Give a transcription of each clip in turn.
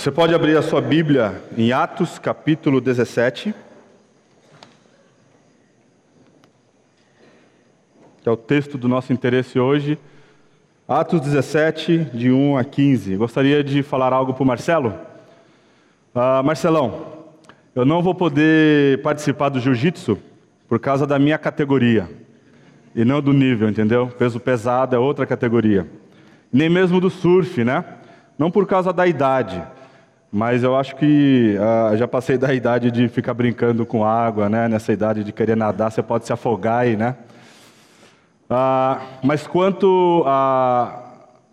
Você pode abrir a sua Bíblia em Atos, capítulo 17, que é o texto do nosso interesse hoje. Atos 17, de 1 a 15. Gostaria de falar algo para o Marcelo? Uh, Marcelão, eu não vou poder participar do jiu-jitsu por causa da minha categoria e não do nível, entendeu? Peso pesado é outra categoria. Nem mesmo do surf, né? Não por causa da idade mas eu acho que uh, já passei da idade de ficar brincando com água, né? Nessa idade de querer nadar, você pode se afogar aí, né? Uh, mas quanto a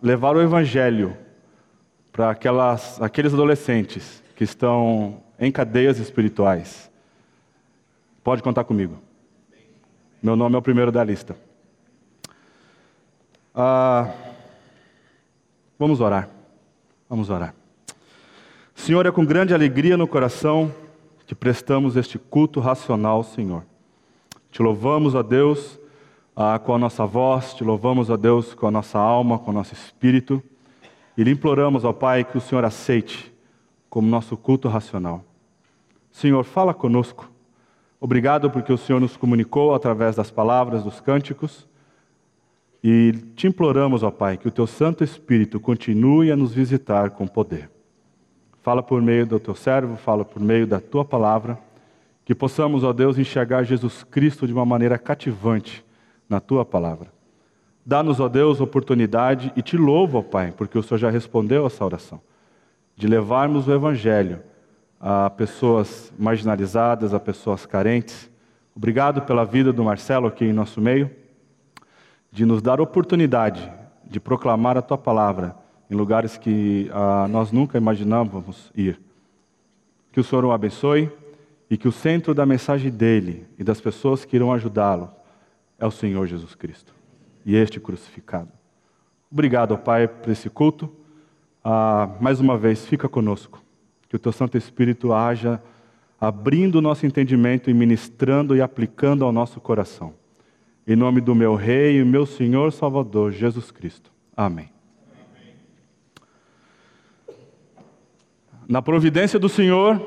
levar o evangelho para aqueles adolescentes que estão em cadeias espirituais, pode contar comigo. Meu nome é o primeiro da lista. Uh, vamos orar. Vamos orar. Senhor, é com grande alegria no coração que prestamos este culto racional, Senhor. Te louvamos, a Deus, ah, com a nossa voz, te louvamos, a Deus, com a nossa alma, com o nosso espírito, e lhe imploramos, ó Pai, que o Senhor aceite como nosso culto racional. Senhor, fala conosco. Obrigado porque o Senhor nos comunicou através das palavras dos cânticos. E te imploramos, ó Pai, que o teu Santo Espírito continue a nos visitar com poder. Fala por meio do teu servo, fala por meio da tua palavra, que possamos, ó Deus, enxergar Jesus Cristo de uma maneira cativante na tua palavra. Dá-nos, ó Deus, oportunidade e te louvo, ó Pai, porque o Senhor já respondeu essa oração, de levarmos o Evangelho a pessoas marginalizadas, a pessoas carentes. Obrigado pela vida do Marcelo aqui em nosso meio, de nos dar oportunidade de proclamar a tua palavra em lugares que ah, nós nunca imaginávamos ir. Que o Senhor o abençoe e que o centro da mensagem dele e das pessoas que irão ajudá-lo é o Senhor Jesus Cristo e este crucificado. Obrigado, Pai, por esse culto. Ah, mais uma vez, fica conosco. Que o Teu Santo Espírito haja abrindo o nosso entendimento e ministrando e aplicando ao nosso coração. Em nome do meu Rei e meu Senhor Salvador, Jesus Cristo. Amém. Na providência do Senhor,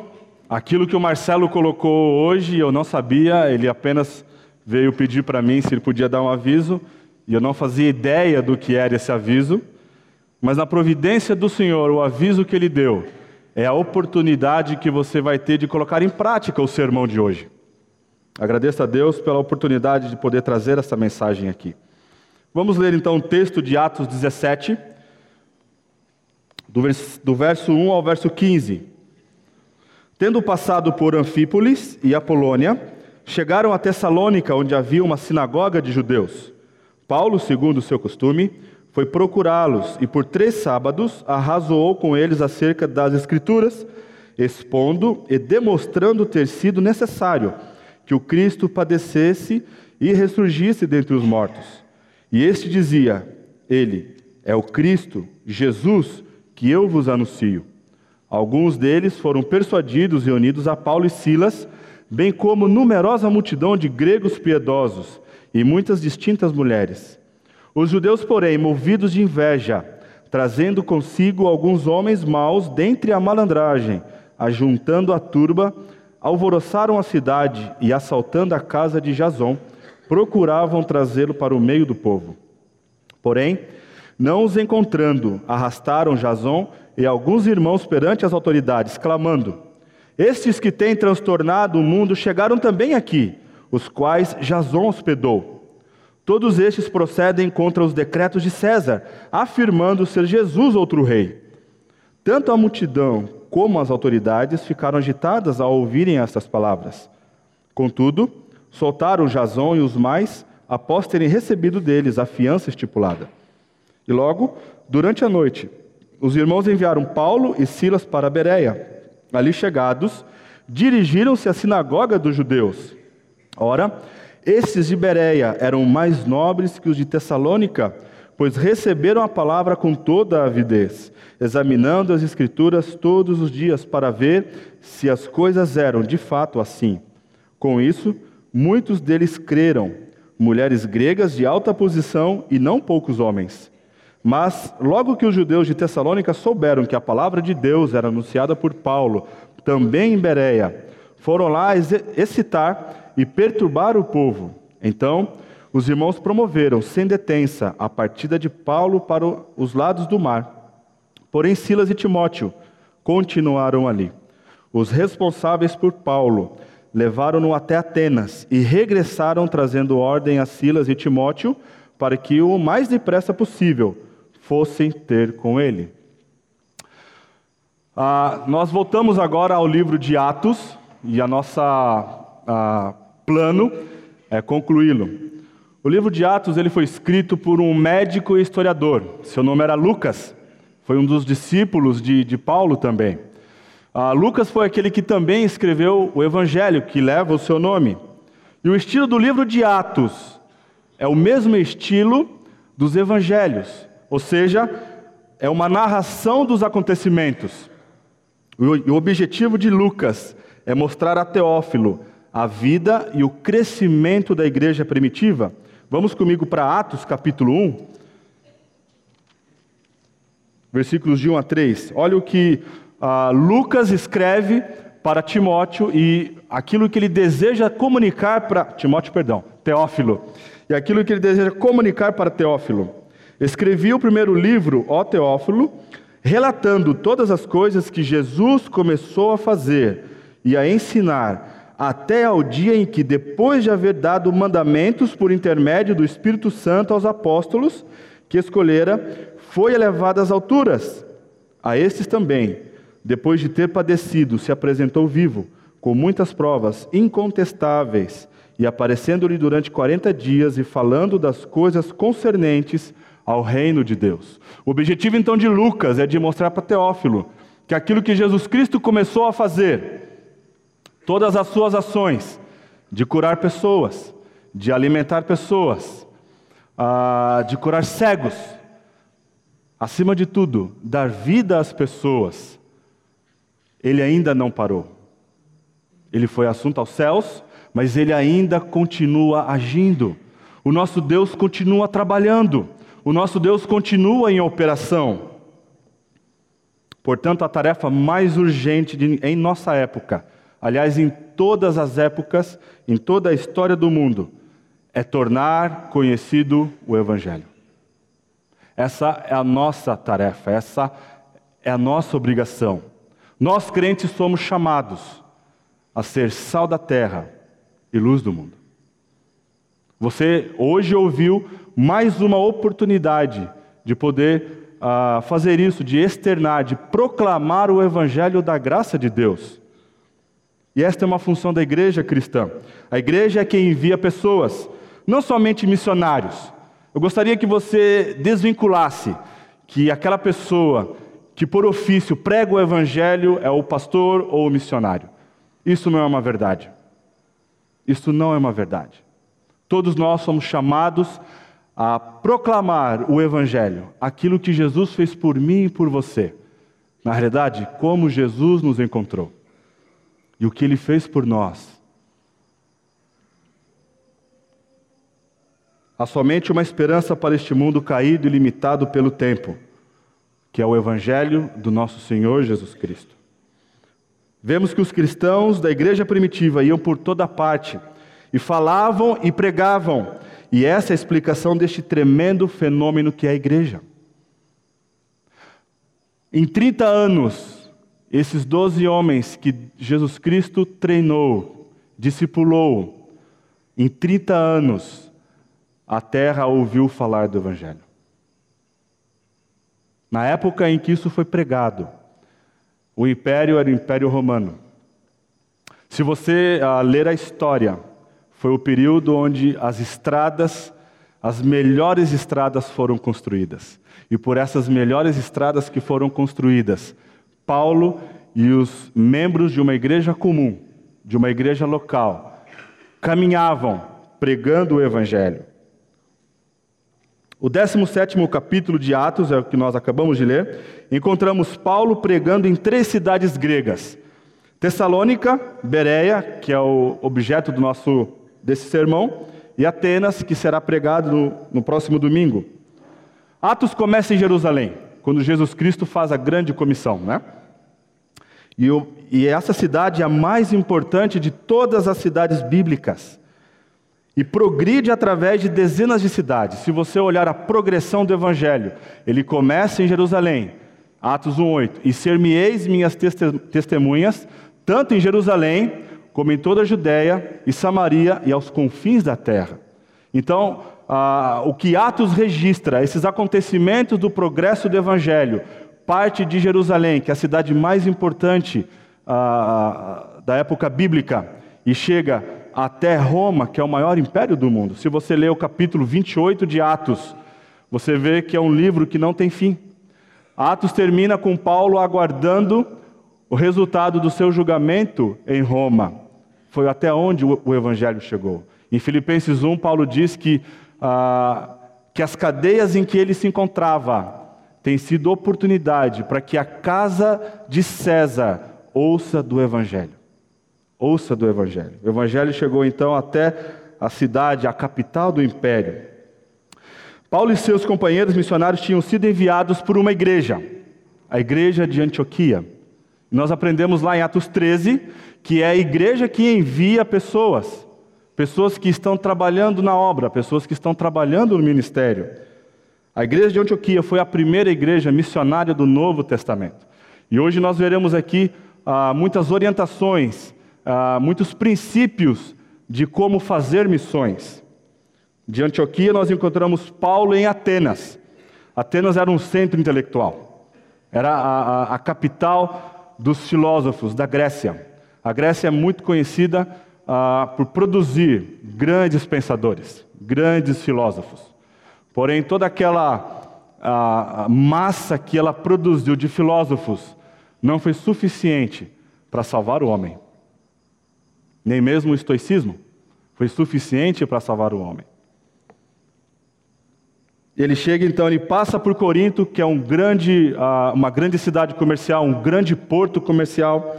aquilo que o Marcelo colocou hoje, eu não sabia, ele apenas veio pedir para mim se ele podia dar um aviso, e eu não fazia ideia do que era esse aviso, mas na providência do Senhor, o aviso que ele deu é a oportunidade que você vai ter de colocar em prática o sermão de hoje. Agradeço a Deus pela oportunidade de poder trazer essa mensagem aqui. Vamos ler então o texto de Atos 17 do verso 1 ao verso 15. Tendo passado por Anfípolis e Apolônia, chegaram a Tessalônica, onde havia uma sinagoga de judeus. Paulo, segundo seu costume, foi procurá-los e por três sábados arrazoou com eles acerca das Escrituras, expondo e demonstrando ter sido necessário que o Cristo padecesse e ressurgisse dentre os mortos. E este dizia: Ele é o Cristo, Jesus, que eu vos anuncio. Alguns deles foram persuadidos e unidos a Paulo e Silas, bem como numerosa multidão de gregos piedosos e muitas distintas mulheres. Os judeus, porém, movidos de inveja, trazendo consigo alguns homens maus dentre a malandragem, ajuntando a turba, alvoroçaram a cidade e, assaltando a casa de Jason, procuravam trazê-lo para o meio do povo. Porém, não os encontrando, arrastaram Jason e alguns irmãos perante as autoridades, clamando: Estes que têm transtornado o mundo chegaram também aqui, os quais Jason hospedou. Todos estes procedem contra os decretos de César, afirmando ser Jesus outro rei. Tanto a multidão como as autoridades ficaram agitadas ao ouvirem estas palavras. Contudo, soltaram Jason e os mais após terem recebido deles a fiança estipulada. E logo, durante a noite, os irmãos enviaram Paulo e Silas para Bereia. Ali chegados, dirigiram-se à sinagoga dos judeus. Ora, esses de Bereia eram mais nobres que os de Tessalônica, pois receberam a palavra com toda a avidez, examinando as Escrituras todos os dias para ver se as coisas eram de fato assim. Com isso, muitos deles creram, mulheres gregas de alta posição e não poucos homens. Mas logo que os judeus de Tessalônica souberam que a palavra de Deus era anunciada por Paulo, também em Bereia, foram lá excitar e perturbar o povo. Então, os irmãos promoveram, sem detença, a partida de Paulo para os lados do mar. Porém, Silas e Timóteo continuaram ali. Os responsáveis por Paulo levaram-no até Atenas e regressaram trazendo ordem a Silas e Timóteo para que o mais depressa possível fossem ter com ele. Ah, nós voltamos agora ao livro de Atos e a nossa ah, plano é concluí-lo. O livro de Atos ele foi escrito por um médico e historiador. Seu nome era Lucas. Foi um dos discípulos de, de Paulo também. Ah, Lucas foi aquele que também escreveu o Evangelho, que leva o seu nome. E o estilo do livro de Atos é o mesmo estilo dos Evangelhos, ou seja, é uma narração dos acontecimentos. O objetivo de Lucas é mostrar a Teófilo a vida e o crescimento da igreja primitiva Vamos comigo para Atos capítulo 1, versículos de 1 a 3. Olha o que uh, Lucas escreve para Timóteo e aquilo que ele deseja comunicar para. Timóteo, perdão, Teófilo. E aquilo que ele deseja comunicar para Teófilo. Escrevi o primeiro livro, ó Teófilo, relatando todas as coisas que Jesus começou a fazer e a ensinar até ao dia em que, depois de haver dado mandamentos por intermédio do Espírito Santo aos apóstolos que escolhera, foi elevado às alturas. A estes também, depois de ter padecido, se apresentou vivo, com muitas provas incontestáveis, e aparecendo-lhe durante quarenta dias e falando das coisas concernentes ao reino de Deus. O objetivo então de Lucas é de mostrar para Teófilo que aquilo que Jesus Cristo começou a fazer, todas as suas ações de curar pessoas, de alimentar pessoas, ah, de curar cegos, acima de tudo, dar vida às pessoas, ele ainda não parou. Ele foi assunto aos céus, mas ele ainda continua agindo. O nosso Deus continua trabalhando. O nosso Deus continua em operação. Portanto, a tarefa mais urgente de, em nossa época aliás, em todas as épocas, em toda a história do mundo, é tornar conhecido o Evangelho. Essa é a nossa tarefa, essa é a nossa obrigação. Nós crentes somos chamados a ser sal da terra e luz do mundo. Você hoje ouviu mais uma oportunidade de poder uh, fazer isso, de externar, de proclamar o Evangelho da graça de Deus. E esta é uma função da igreja cristã. A igreja é quem envia pessoas, não somente missionários. Eu gostaria que você desvinculasse que aquela pessoa que por ofício prega o evangelho é o pastor ou o missionário. Isso não é uma verdade. Isso não é uma verdade. Todos nós somos chamados a proclamar o evangelho, aquilo que Jesus fez por mim e por você. Na realidade, como Jesus nos encontrou e o que ele fez por nós. Há somente uma esperança para este mundo caído e limitado pelo tempo, que é o Evangelho do nosso Senhor Jesus Cristo. Vemos que os cristãos da igreja primitiva iam por toda parte e falavam e pregavam, e essa é a explicação deste tremendo fenômeno que é a igreja. Em 30 anos, esses doze homens que Jesus Cristo treinou, discipulou, em 30 anos, a terra ouviu falar do Evangelho. Na época em que isso foi pregado, o império era o Império Romano. Se você uh, ler a história, foi o período onde as estradas, as melhores estradas foram construídas. E por essas melhores estradas que foram construídas, Paulo e os membros de uma igreja comum, de uma igreja local, caminhavam pregando o Evangelho. O 17 capítulo de Atos, é o que nós acabamos de ler, encontramos Paulo pregando em três cidades gregas: Tessalônica, Bereia, que é o objeto do nosso desse sermão, e Atenas, que será pregado no, no próximo domingo. Atos começa em Jerusalém, quando Jesus Cristo faz a grande comissão, né? E, o, e essa cidade é a mais importante de todas as cidades bíblicas. E progride através de dezenas de cidades. Se você olhar a progressão do Evangelho, ele começa em Jerusalém, Atos 1,8: E ser-me-eis minhas testemunhas, tanto em Jerusalém, como em toda a Judéia e Samaria e aos confins da terra. Então, ah, o que Atos registra, esses acontecimentos do progresso do Evangelho, parte de Jerusalém, que é a cidade mais importante ah, da época bíblica, e chega até Roma, que é o maior império do mundo. Se você ler o capítulo 28 de Atos, você vê que é um livro que não tem fim. Atos termina com Paulo aguardando o resultado do seu julgamento em Roma. Foi até onde o evangelho chegou. Em Filipenses 1, Paulo diz que, ah, que as cadeias em que ele se encontrava têm sido oportunidade para que a casa de César ouça do evangelho. Ouça do Evangelho. O Evangelho chegou então até a cidade, a capital do império. Paulo e seus companheiros missionários tinham sido enviados por uma igreja, a igreja de Antioquia. Nós aprendemos lá em Atos 13 que é a igreja que envia pessoas, pessoas que estão trabalhando na obra, pessoas que estão trabalhando no ministério. A igreja de Antioquia foi a primeira igreja missionária do Novo Testamento. E hoje nós veremos aqui ah, muitas orientações ah, muitos princípios de como fazer missões. De Antioquia, nós encontramos Paulo em Atenas. Atenas era um centro intelectual, era a, a, a capital dos filósofos da Grécia. A Grécia é muito conhecida ah, por produzir grandes pensadores, grandes filósofos. Porém, toda aquela ah, massa que ela produziu de filósofos não foi suficiente para salvar o homem. Nem mesmo o estoicismo foi suficiente para salvar o homem. Ele chega então, ele passa por Corinto, que é um grande, ah, uma grande cidade comercial, um grande porto comercial.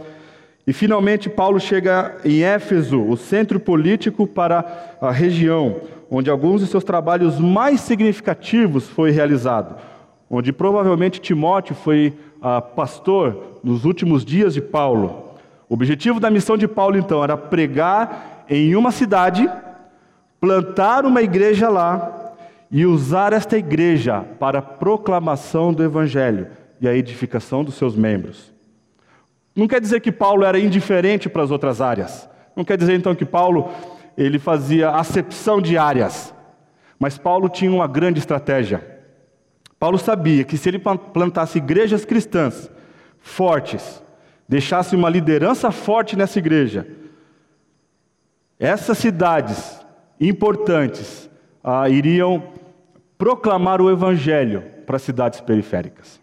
E finalmente Paulo chega em Éfeso, o centro político para a região, onde alguns de seus trabalhos mais significativos foi realizado, onde provavelmente Timóteo foi ah, pastor nos últimos dias de Paulo. O objetivo da missão de Paulo, então, era pregar em uma cidade, plantar uma igreja lá e usar esta igreja para a proclamação do Evangelho e a edificação dos seus membros. Não quer dizer que Paulo era indiferente para as outras áreas. Não quer dizer então que Paulo ele fazia acepção de áreas. Mas Paulo tinha uma grande estratégia. Paulo sabia que se ele plantasse igrejas cristãs fortes, deixasse uma liderança forte nessa igreja, essas cidades importantes ah, iriam proclamar o evangelho para as cidades periféricas.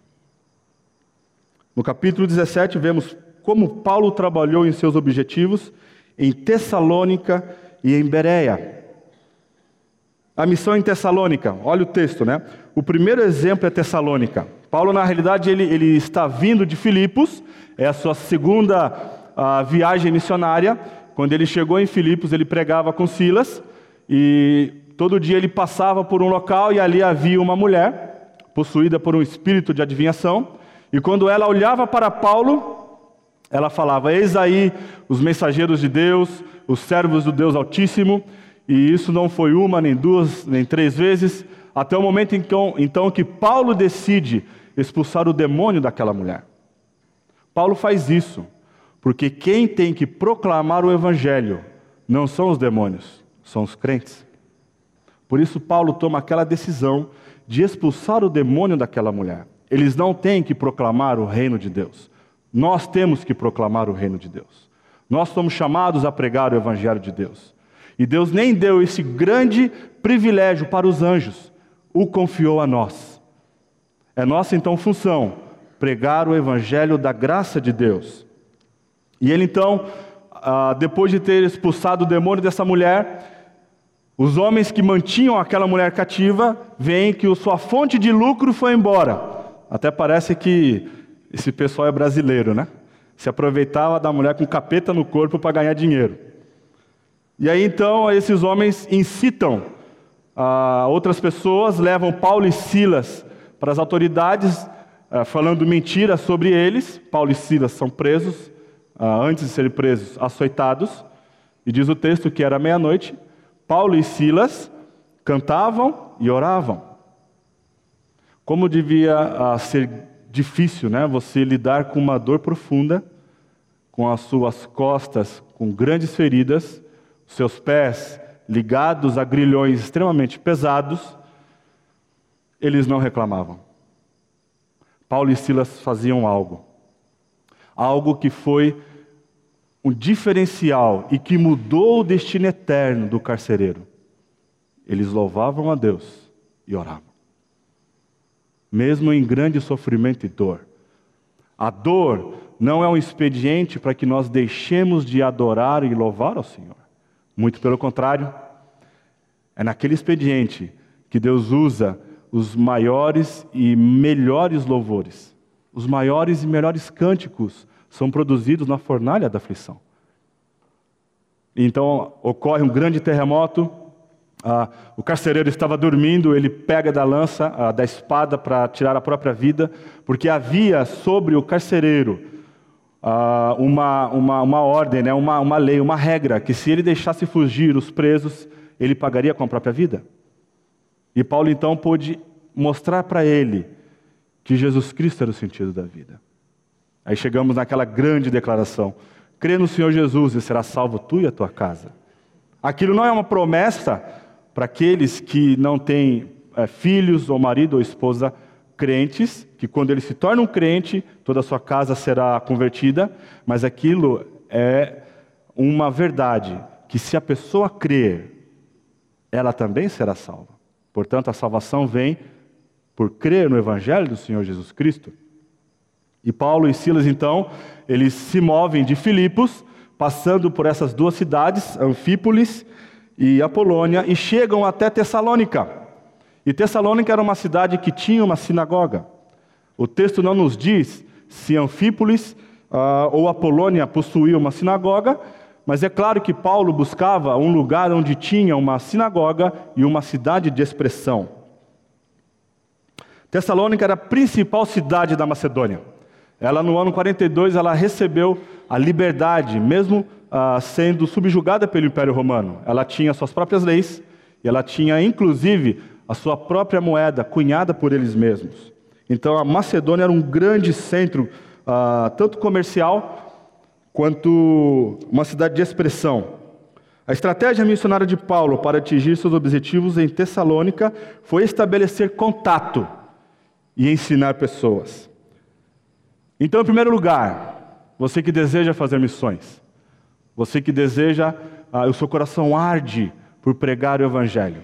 No capítulo 17, vemos como Paulo trabalhou em seus objetivos em Tessalônica e em Bereia. A missão em Tessalônica, olha o texto, né? O primeiro exemplo é Tessalônica. Paulo, na realidade, ele, ele está vindo de Filipos, é a sua segunda a, viagem missionária. Quando ele chegou em Filipos, ele pregava com Silas, e todo dia ele passava por um local e ali havia uma mulher, possuída por um espírito de adivinhação, e quando ela olhava para Paulo, ela falava: Eis aí os mensageiros de Deus, os servos do Deus Altíssimo, e isso não foi uma, nem duas, nem três vezes, até o momento então, então que Paulo decide expulsar o demônio daquela mulher. Paulo faz isso, porque quem tem que proclamar o evangelho não são os demônios, são os crentes. Por isso, Paulo toma aquela decisão de expulsar o demônio daquela mulher. Eles não têm que proclamar o reino de Deus. Nós temos que proclamar o reino de Deus. Nós somos chamados a pregar o evangelho de Deus. E Deus nem deu esse grande privilégio para os anjos, o confiou a nós. É nossa então função pregar o evangelho da graça de Deus. E ele então, ah, depois de ter expulsado o demônio dessa mulher, os homens que mantinham aquela mulher cativa veem que sua fonte de lucro foi embora. Até parece que esse pessoal é brasileiro, né? Se aproveitava da mulher com capeta no corpo para ganhar dinheiro. E aí então esses homens incitam ah, outras pessoas, levam Paulo e Silas para as autoridades, uh, falando mentira sobre eles. Paulo e Silas são presos, uh, antes de serem presos, açoitados. E diz o texto que era meia-noite. Paulo e Silas cantavam e oravam. Como devia ser difícil, né? Você lidar com uma dor profunda, com as suas costas com grandes feridas, seus pés ligados a grilhões extremamente pesados, eles não reclamavam. Paulo e Silas faziam algo. Algo que foi um diferencial e que mudou o destino eterno do carcereiro. Eles louvavam a Deus e oravam. Mesmo em grande sofrimento e dor. A dor não é um expediente para que nós deixemos de adorar e louvar ao Senhor. Muito pelo contrário, é naquele expediente que Deus usa os maiores e melhores louvores. Os maiores e melhores cânticos são produzidos na fornalha da aflição. Então ocorre um grande terremoto, ah, o carcereiro estava dormindo, ele pega da lança, ah, da espada para tirar a própria vida, porque havia sobre o carcereiro ah, uma, uma, uma ordem, né, uma, uma lei, uma regra, que se ele deixasse fugir os presos, ele pagaria com a própria vida. E Paulo então pôde mostrar para ele que Jesus Cristo era o sentido da vida. Aí chegamos naquela grande declaração: crê no Senhor Jesus e será salvo tu e a tua casa. Aquilo não é uma promessa para aqueles que não têm é, filhos ou marido ou esposa crentes, que quando ele se torna um crente, toda a sua casa será convertida, mas aquilo é uma verdade, que se a pessoa crer, ela também será salva. Portanto, a salvação vem por crer no Evangelho do Senhor Jesus Cristo. E Paulo e Silas, então, eles se movem de Filipos, passando por essas duas cidades, Anfípolis e Apolônia, e chegam até Tessalônica. E Tessalônica era uma cidade que tinha uma sinagoga. O texto não nos diz se Anfípolis uh, ou Apolônia possuía uma sinagoga, mas é claro que Paulo buscava um lugar onde tinha uma sinagoga e uma cidade de expressão. Tessalônica era a principal cidade da Macedônia. Ela no ano 42 ela recebeu a liberdade, mesmo uh, sendo subjugada pelo Império Romano. Ela tinha suas próprias leis e ela tinha inclusive a sua própria moeda, cunhada por eles mesmos. Então a Macedônia era um grande centro, uh, tanto comercial quanto uma cidade de expressão. A estratégia missionária de Paulo para atingir seus objetivos em Tessalônica foi estabelecer contato e ensinar pessoas. Então, em primeiro lugar, você que deseja fazer missões, você que deseja, ah, o seu coração arde por pregar o Evangelho.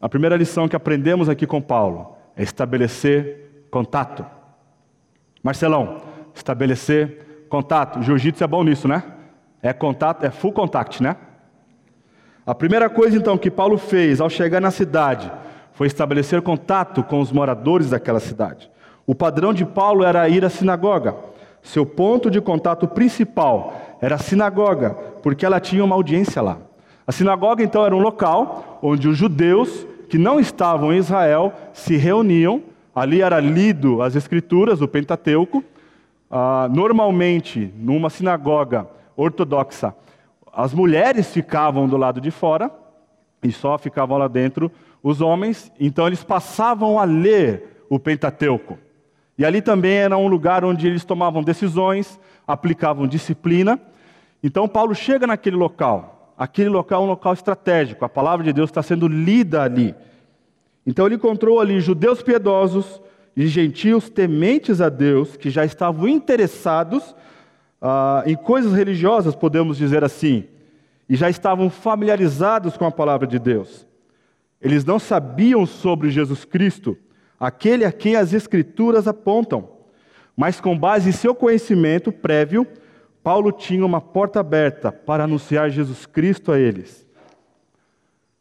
A primeira lição que aprendemos aqui com Paulo é estabelecer contato. Marcelão, estabelecer contato. Jiu-jitsu é bom nisso, né? É contato, é full contact, né? A primeira coisa então que Paulo fez ao chegar na cidade foi estabelecer contato com os moradores daquela cidade. O padrão de Paulo era ir à sinagoga. Seu ponto de contato principal era a sinagoga, porque ela tinha uma audiência lá. A sinagoga então era um local onde os judeus que não estavam em Israel se reuniam, ali era lido as escrituras, o Pentateuco. Ah, normalmente, numa sinagoga ortodoxa, as mulheres ficavam do lado de fora e só ficavam lá dentro os homens, então eles passavam a ler o Pentateuco. E ali também era um lugar onde eles tomavam decisões, aplicavam disciplina. Então Paulo chega naquele local, aquele local é um local estratégico, a palavra de Deus está sendo lida ali. Então ele encontrou ali judeus piedosos e gentios tementes a Deus, que já estavam interessados ah, em coisas religiosas, podemos dizer assim, e já estavam familiarizados com a palavra de Deus. Eles não sabiam sobre Jesus Cristo, aquele a quem as Escrituras apontam, mas com base em seu conhecimento prévio, Paulo tinha uma porta aberta para anunciar Jesus Cristo a eles.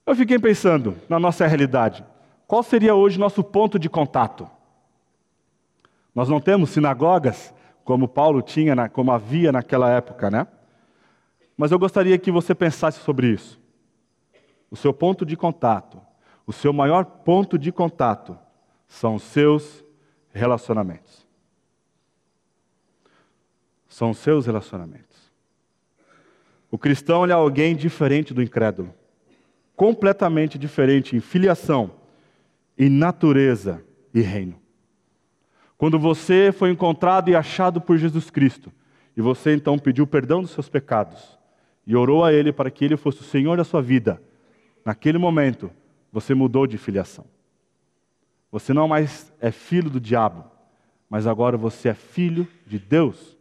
Eu fiquei pensando na nossa realidade. Qual seria hoje nosso ponto de contato? Nós não temos sinagogas como Paulo tinha, como havia naquela época, né? Mas eu gostaria que você pensasse sobre isso. O seu ponto de contato, o seu maior ponto de contato, são os seus relacionamentos. São os seus relacionamentos. O cristão é alguém diferente do incrédulo. Completamente diferente em filiação, em natureza e reino. Quando você foi encontrado e achado por Jesus Cristo, e você então pediu perdão dos seus pecados, e orou a Ele para que Ele fosse o Senhor da sua vida, naquele momento, você mudou de filiação. Você não mais é filho do diabo, mas agora você é filho de Deus.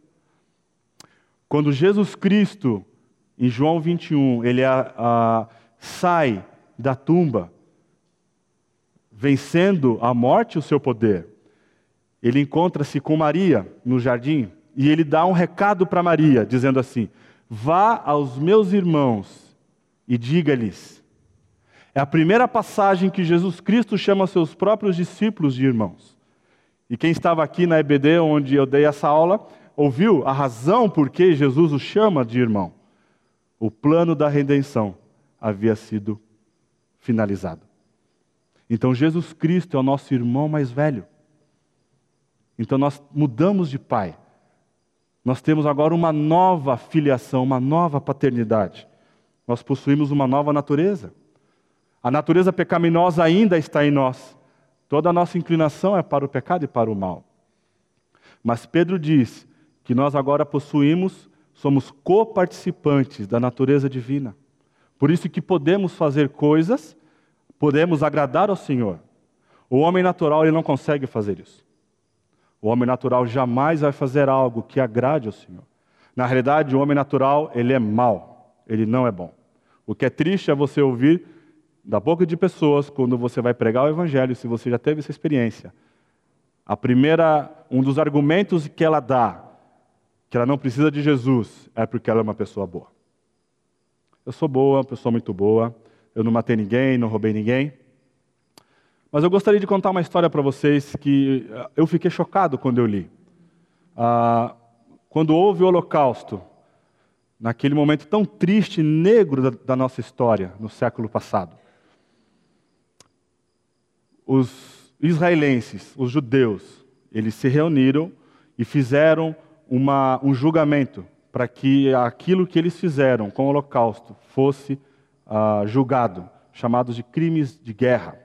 Quando Jesus Cristo, em João 21, ele a, a, sai da tumba, vencendo a morte e o seu poder, ele encontra-se com Maria no jardim e ele dá um recado para Maria, dizendo assim: Vá aos meus irmãos e diga-lhes é a primeira passagem que Jesus Cristo chama seus próprios discípulos de irmãos. E quem estava aqui na EBD, onde eu dei essa aula, ouviu a razão por que Jesus o chama de irmão. O plano da redenção havia sido finalizado. Então Jesus Cristo é o nosso irmão mais velho. Então nós mudamos de pai. Nós temos agora uma nova filiação, uma nova paternidade. Nós possuímos uma nova natureza. A natureza pecaminosa ainda está em nós. Toda a nossa inclinação é para o pecado e para o mal. Mas Pedro diz que nós agora possuímos, somos coparticipantes da natureza divina. Por isso que podemos fazer coisas, podemos agradar ao Senhor. O homem natural ele não consegue fazer isso. O homem natural jamais vai fazer algo que agrade ao Senhor. Na realidade, o homem natural ele é mau, ele não é bom. O que é triste é você ouvir da boca de pessoas quando você vai pregar o evangelho, se você já teve essa experiência. A primeira, um dos argumentos que ela dá, que ela não precisa de Jesus, é porque ela é uma pessoa boa. Eu sou boa, pessoa muito boa, eu não matei ninguém, não roubei ninguém. Mas eu gostaria de contar uma história para vocês que eh, eu fiquei chocado quando eu li. Ah, quando houve o Holocausto, naquele momento tão triste e negro da, da nossa história, no século passado, os israelenses, os judeus, eles se reuniram e fizeram uma, um julgamento para que aquilo que eles fizeram com o holocausto fosse uh, julgado, chamados de crimes de guerra.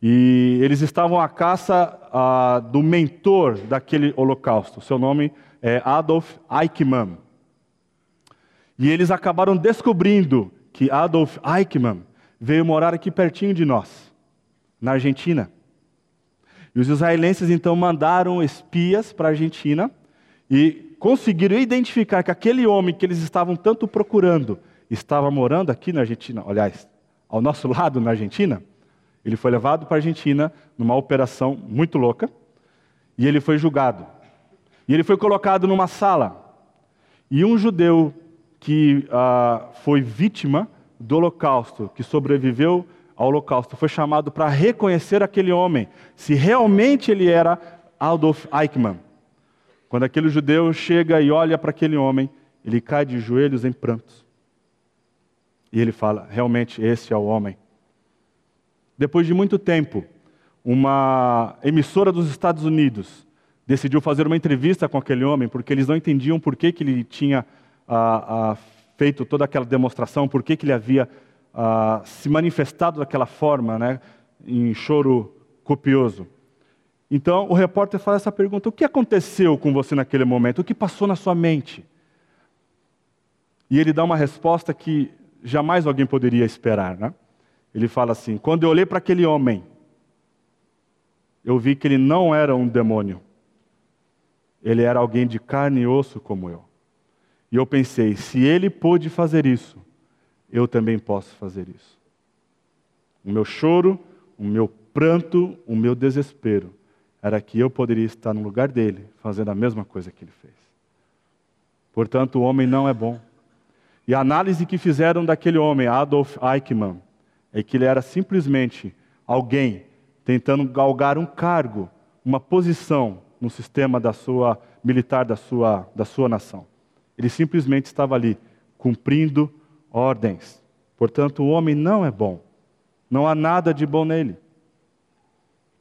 E eles estavam à caça uh, do mentor daquele holocausto. Seu nome é Adolf Eichmann. E eles acabaram descobrindo que Adolf Eichmann veio morar aqui pertinho de nós na Argentina. E os israelenses então mandaram espias para a Argentina e conseguiram identificar que aquele homem que eles estavam tanto procurando estava morando aqui na Argentina, aliás, ao nosso lado na Argentina. Ele foi levado para a Argentina numa operação muito louca e ele foi julgado. E ele foi colocado numa sala. E um judeu que uh, foi vítima do Holocausto, que sobreviveu ao holocausto, foi chamado para reconhecer aquele homem, se realmente ele era Adolf Eichmann. Quando aquele judeu chega e olha para aquele homem, ele cai de joelhos em prantos. E ele fala: realmente esse é o homem. Depois de muito tempo, uma emissora dos Estados Unidos decidiu fazer uma entrevista com aquele homem, porque eles não entendiam por que, que ele tinha ah, ah, feito toda aquela demonstração, por que, que ele havia se manifestado daquela forma, né, em choro copioso. Então o repórter faz essa pergunta: o que aconteceu com você naquele momento? O que passou na sua mente? E ele dá uma resposta que jamais alguém poderia esperar. Né? Ele fala assim: quando eu olhei para aquele homem, eu vi que ele não era um demônio. Ele era alguém de carne e osso como eu. E eu pensei: se ele pôde fazer isso, eu também posso fazer isso. O meu choro, o meu pranto, o meu desespero era que eu poderia estar no lugar dele, fazendo a mesma coisa que ele fez. Portanto, o homem não é bom. E a análise que fizeram daquele homem, Adolf Eichmann, é que ele era simplesmente alguém tentando galgar um cargo, uma posição no sistema da sua militar da sua da sua nação. Ele simplesmente estava ali cumprindo ordens. Portanto, o homem não é bom. Não há nada de bom nele.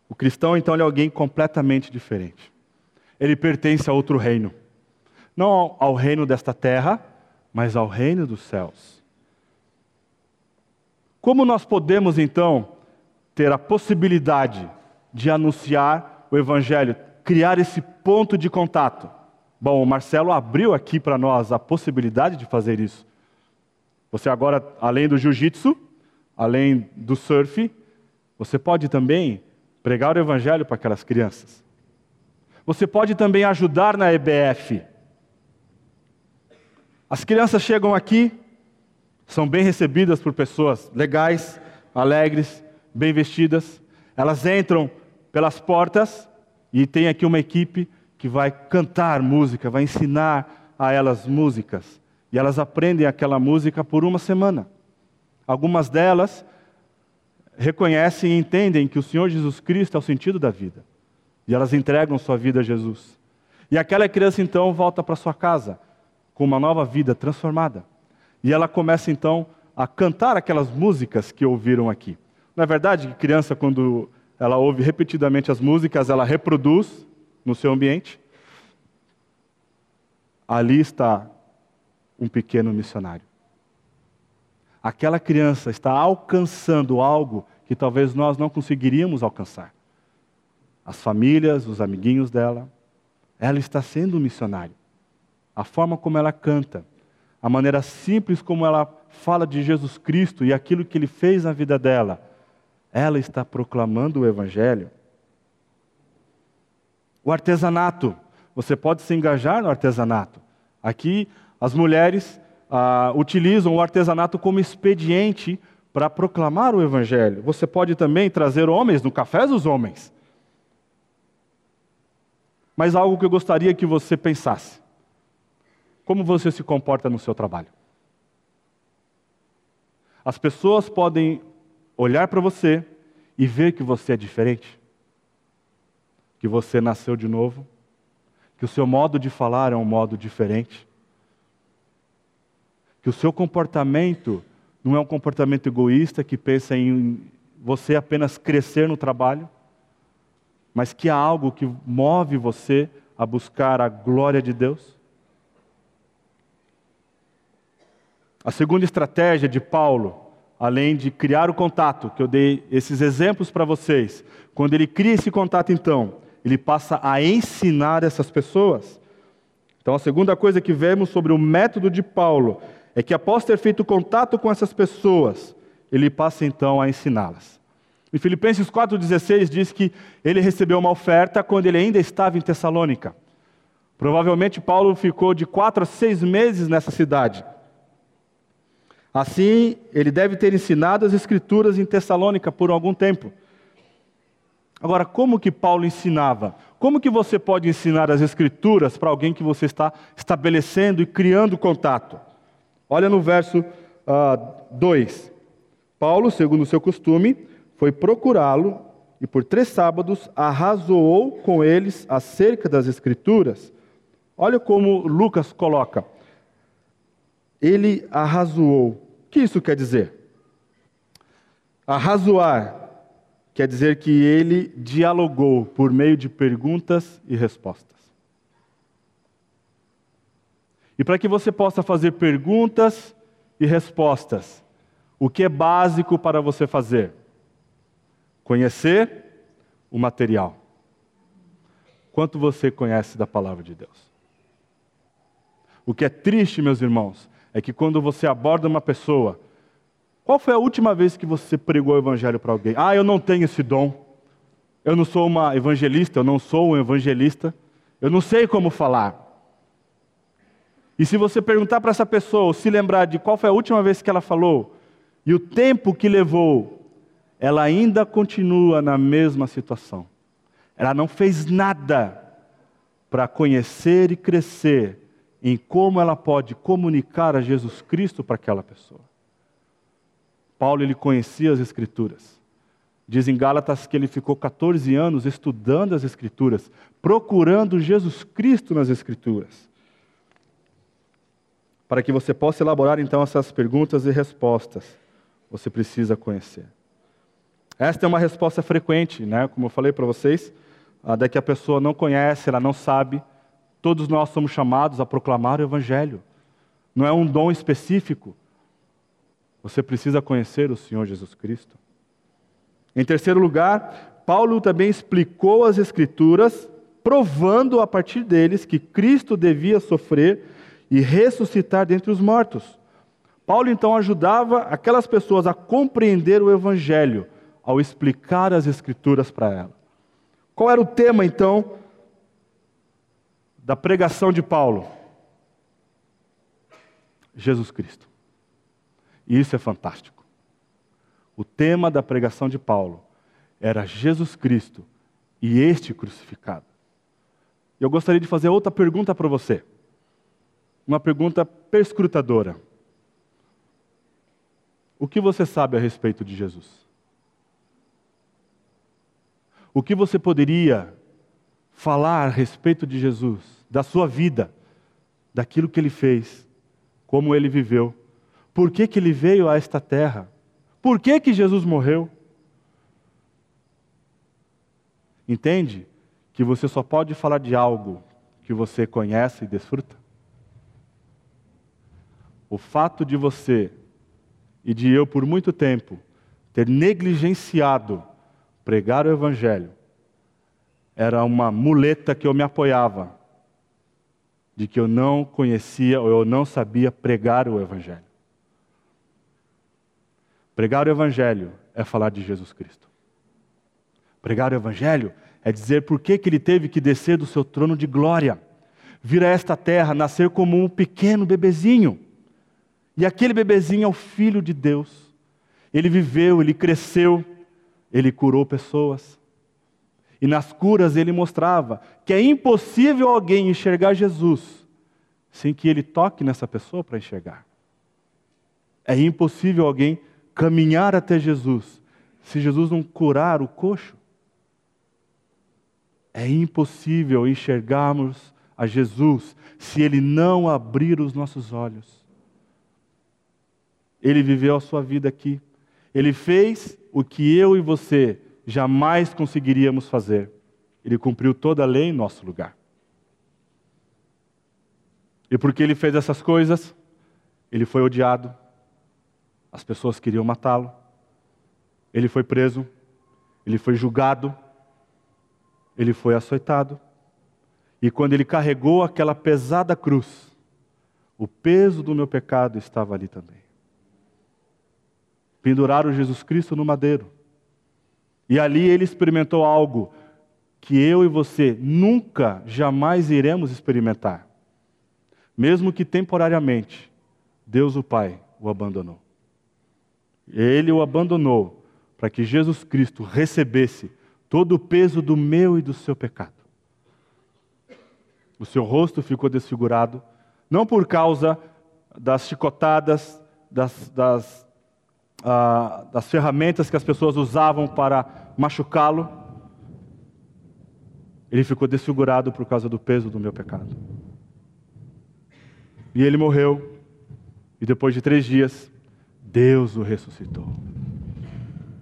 O cristão, então, é alguém completamente diferente. Ele pertence a outro reino. Não ao reino desta terra, mas ao reino dos céus. Como nós podemos, então, ter a possibilidade de anunciar o Evangelho, criar esse ponto de contato? Bom, o Marcelo abriu aqui para nós a possibilidade de fazer isso. Você agora, além do jiu-jitsu, além do surf, você pode também pregar o evangelho para aquelas crianças. Você pode também ajudar na EBF. As crianças chegam aqui, são bem recebidas por pessoas legais, alegres, bem vestidas. Elas entram pelas portas e tem aqui uma equipe que vai cantar música, vai ensinar a elas músicas. E elas aprendem aquela música por uma semana. Algumas delas reconhecem e entendem que o Senhor Jesus Cristo é o sentido da vida. E elas entregam sua vida a Jesus. E aquela criança então volta para sua casa com uma nova vida transformada. E ela começa então a cantar aquelas músicas que ouviram aqui. Na é verdade, criança quando ela ouve repetidamente as músicas, ela reproduz no seu ambiente. Ali está um pequeno missionário aquela criança está alcançando algo que talvez nós não conseguiríamos alcançar. As famílias, os amiguinhos dela, ela está sendo um missionário. A forma como ela canta, a maneira simples como ela fala de Jesus Cristo e aquilo que ele fez na vida dela, ela está proclamando o Evangelho. O artesanato, você pode se engajar no artesanato. Aqui, as mulheres ah, utilizam o artesanato como expediente para proclamar o Evangelho. Você pode também trazer homens no café dos homens. Mas algo que eu gostaria que você pensasse: como você se comporta no seu trabalho? As pessoas podem olhar para você e ver que você é diferente, que você nasceu de novo, que o seu modo de falar é um modo diferente, que o seu comportamento não é um comportamento egoísta que pensa em você apenas crescer no trabalho, mas que há algo que move você a buscar a glória de Deus? A segunda estratégia de Paulo, além de criar o contato, que eu dei esses exemplos para vocês, quando ele cria esse contato, então, ele passa a ensinar essas pessoas. Então, a segunda coisa que vemos sobre o método de Paulo é que após ter feito contato com essas pessoas, ele passa então a ensiná-las. Em Filipenses 4,16 diz que ele recebeu uma oferta quando ele ainda estava em Tessalônica. Provavelmente Paulo ficou de quatro a seis meses nessa cidade. Assim, ele deve ter ensinado as Escrituras em Tessalônica por algum tempo. Agora, como que Paulo ensinava? Como que você pode ensinar as Escrituras para alguém que você está estabelecendo e criando contato? Olha no verso 2. Uh, ah, Paulo, segundo o seu costume, foi procurá-lo e por três sábados arrazoou com eles acerca das Escrituras. Olha como Lucas coloca. Ele arrazoou. O que isso quer dizer? Arrazoar quer dizer que ele dialogou por meio de perguntas e respostas. E para que você possa fazer perguntas e respostas, o que é básico para você fazer? Conhecer o material. Quanto você conhece da palavra de Deus? O que é triste, meus irmãos, é que quando você aborda uma pessoa, qual foi a última vez que você pregou o evangelho para alguém? Ah, eu não tenho esse dom. Eu não sou uma evangelista, eu não sou um evangelista. Eu não sei como falar. E se você perguntar para essa pessoa, se lembrar de qual foi a última vez que ela falou e o tempo que levou, ela ainda continua na mesma situação. Ela não fez nada para conhecer e crescer em como ela pode comunicar a Jesus Cristo para aquela pessoa. Paulo ele conhecia as Escrituras. Diz em Gálatas que ele ficou 14 anos estudando as Escrituras, procurando Jesus Cristo nas Escrituras para que você possa elaborar então essas perguntas e respostas, você precisa conhecer. Esta é uma resposta frequente, né? como eu falei para vocês, da que a pessoa não conhece, ela não sabe. Todos nós somos chamados a proclamar o Evangelho. Não é um dom específico. Você precisa conhecer o Senhor Jesus Cristo. Em terceiro lugar, Paulo também explicou as Escrituras, provando a partir deles que Cristo devia sofrer e ressuscitar dentre os mortos. Paulo então ajudava aquelas pessoas a compreender o Evangelho ao explicar as Escrituras para ela. Qual era o tema então da pregação de Paulo? Jesus Cristo. E isso é fantástico. O tema da pregação de Paulo era Jesus Cristo e este crucificado. Eu gostaria de fazer outra pergunta para você. Uma pergunta perscrutadora. O que você sabe a respeito de Jesus? O que você poderia falar a respeito de Jesus, da sua vida, daquilo que ele fez, como ele viveu? Por que, que ele veio a esta terra? Por que, que Jesus morreu? Entende que você só pode falar de algo que você conhece e desfruta? O fato de você e de eu, por muito tempo, ter negligenciado pregar o Evangelho era uma muleta que eu me apoiava de que eu não conhecia ou eu não sabia pregar o Evangelho. Pregar o Evangelho é falar de Jesus Cristo. Pregar o Evangelho é dizer por que, que ele teve que descer do seu trono de glória, vir a esta terra, nascer como um pequeno bebezinho. E aquele bebezinho é o Filho de Deus. Ele viveu, ele cresceu, ele curou pessoas. E nas curas ele mostrava que é impossível alguém enxergar Jesus sem que ele toque nessa pessoa para enxergar. É impossível alguém caminhar até Jesus se Jesus não curar o coxo. É impossível enxergarmos a Jesus se ele não abrir os nossos olhos. Ele viveu a sua vida aqui. Ele fez o que eu e você jamais conseguiríamos fazer. Ele cumpriu toda a lei em nosso lugar. E porque ele fez essas coisas, ele foi odiado, as pessoas queriam matá-lo. Ele foi preso, ele foi julgado, ele foi açoitado. E quando ele carregou aquela pesada cruz, o peso do meu pecado estava ali também. Penduraram Jesus Cristo no madeiro. E ali ele experimentou algo que eu e você nunca, jamais iremos experimentar. Mesmo que temporariamente, Deus o Pai o abandonou. Ele o abandonou para que Jesus Cristo recebesse todo o peso do meu e do seu pecado. O seu rosto ficou desfigurado, não por causa das chicotadas, das, das, ah, das ferramentas que as pessoas usavam para machucá-lo. Ele ficou desfigurado por causa do peso do meu pecado. E ele morreu, e depois de três dias, Deus o ressuscitou.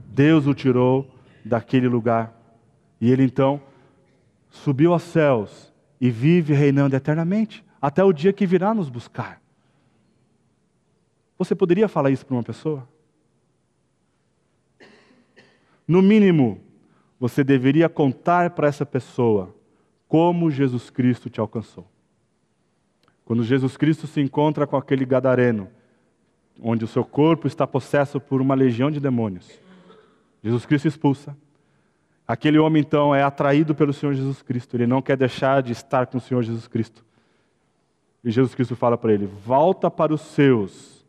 Deus o tirou daquele lugar. E ele então subiu aos céus e vive reinando eternamente, até o dia que virá nos buscar. Você poderia falar isso para uma pessoa? No mínimo, você deveria contar para essa pessoa como Jesus Cristo te alcançou. Quando Jesus Cristo se encontra com aquele gadareno, onde o seu corpo está possesso por uma legião de demônios. Jesus Cristo expulsa. Aquele homem então é atraído pelo Senhor Jesus Cristo, ele não quer deixar de estar com o Senhor Jesus Cristo. E Jesus Cristo fala para ele: Volta para os seus,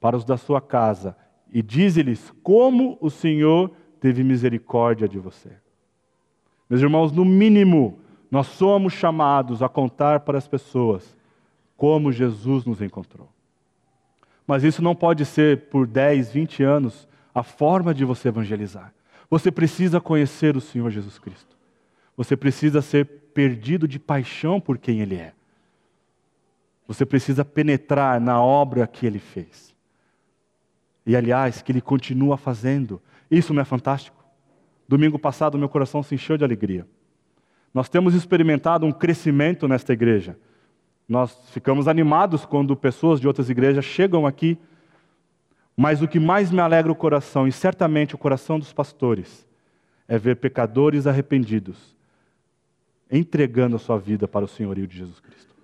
para os da sua casa, e dize-lhes como o Senhor teve misericórdia de você. Meus irmãos, no mínimo, nós somos chamados a contar para as pessoas como Jesus nos encontrou. Mas isso não pode ser por 10, 20 anos a forma de você evangelizar. Você precisa conhecer o Senhor Jesus Cristo. Você precisa ser perdido de paixão por quem Ele é. Você precisa penetrar na obra que Ele fez. E aliás, que Ele continua fazendo. Isso não é fantástico? Domingo passado, meu coração se encheu de alegria. Nós temos experimentado um crescimento nesta igreja. Nós ficamos animados quando pessoas de outras igrejas chegam aqui, mas o que mais me alegra o coração, e certamente o coração dos pastores, é ver pecadores arrependidos entregando a sua vida para o senhorio de Jesus Cristo.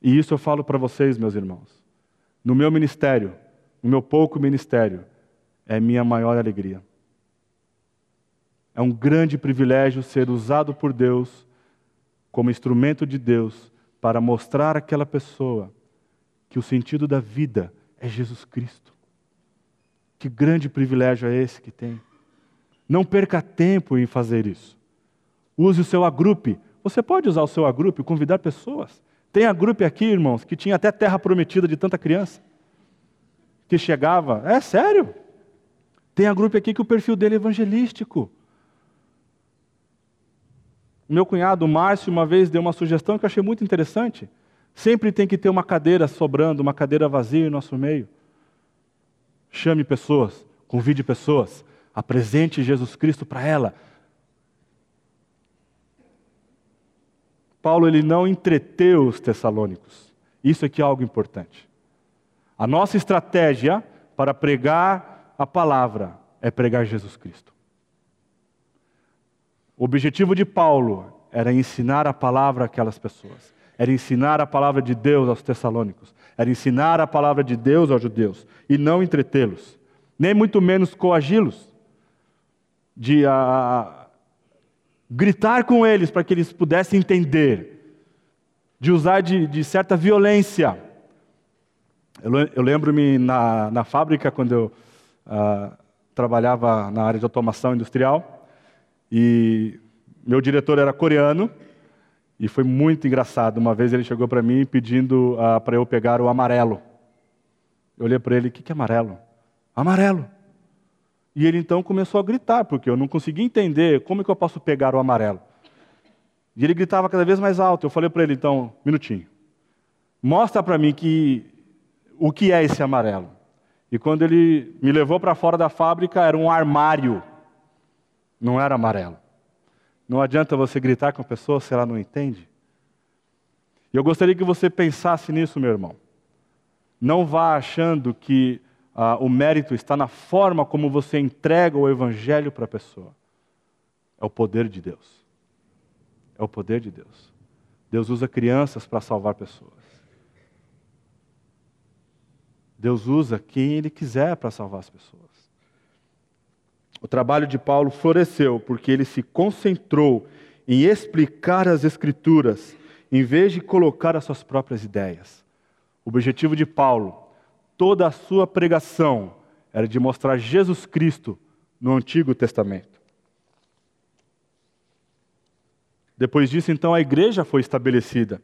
E isso eu falo para vocês, meus irmãos. No meu ministério, no meu pouco ministério, é minha maior alegria. É um grande privilégio ser usado por Deus como instrumento de Deus para mostrar àquela pessoa que o sentido da vida é Jesus Cristo. Que grande privilégio é esse que tem. Não perca tempo em fazer isso. Use o seu agrupe. Você pode usar o seu agrupe e convidar pessoas. Tem agrupe aqui, irmãos, que tinha até terra prometida de tanta criança. Que chegava. É sério. Tem agrupe aqui que o perfil dele é evangelístico. Meu cunhado Márcio uma vez deu uma sugestão que eu achei muito interessante. Sempre tem que ter uma cadeira sobrando, uma cadeira vazia em nosso meio. Chame pessoas, convide pessoas, apresente Jesus Cristo para ela. Paulo ele não entreteu os tessalônicos. Isso aqui é algo importante. A nossa estratégia para pregar a palavra é pregar Jesus Cristo. O objetivo de Paulo era ensinar a palavra àquelas pessoas, era ensinar a palavra de Deus aos tessalônicos, era ensinar a palavra de Deus aos judeus e não entretê-los, nem muito menos coagi-los, de a, gritar com eles para que eles pudessem entender, de usar de, de certa violência. Eu, eu lembro-me na, na fábrica, quando eu uh, trabalhava na área de automação industrial, e meu diretor era coreano e foi muito engraçado. Uma vez ele chegou para mim pedindo ah, para eu pegar o amarelo. Eu olhei para ele: o que, que é amarelo? Amarelo. E ele então começou a gritar, porque eu não conseguia entender como é que eu posso pegar o amarelo. E ele gritava cada vez mais alto. Eu falei para ele: então, minutinho, mostra para mim que o que é esse amarelo. E quando ele me levou para fora da fábrica, era um armário não era amarelo. Não adianta você gritar com a pessoa se ela não entende. E eu gostaria que você pensasse nisso, meu irmão. Não vá achando que ah, o mérito está na forma como você entrega o evangelho para a pessoa. É o poder de Deus. É o poder de Deus. Deus usa crianças para salvar pessoas. Deus usa quem Ele quiser para salvar as pessoas. O trabalho de Paulo floresceu porque ele se concentrou em explicar as Escrituras, em vez de colocar as suas próprias ideias. O objetivo de Paulo, toda a sua pregação, era de mostrar Jesus Cristo no Antigo Testamento. Depois disso, então, a igreja foi estabelecida.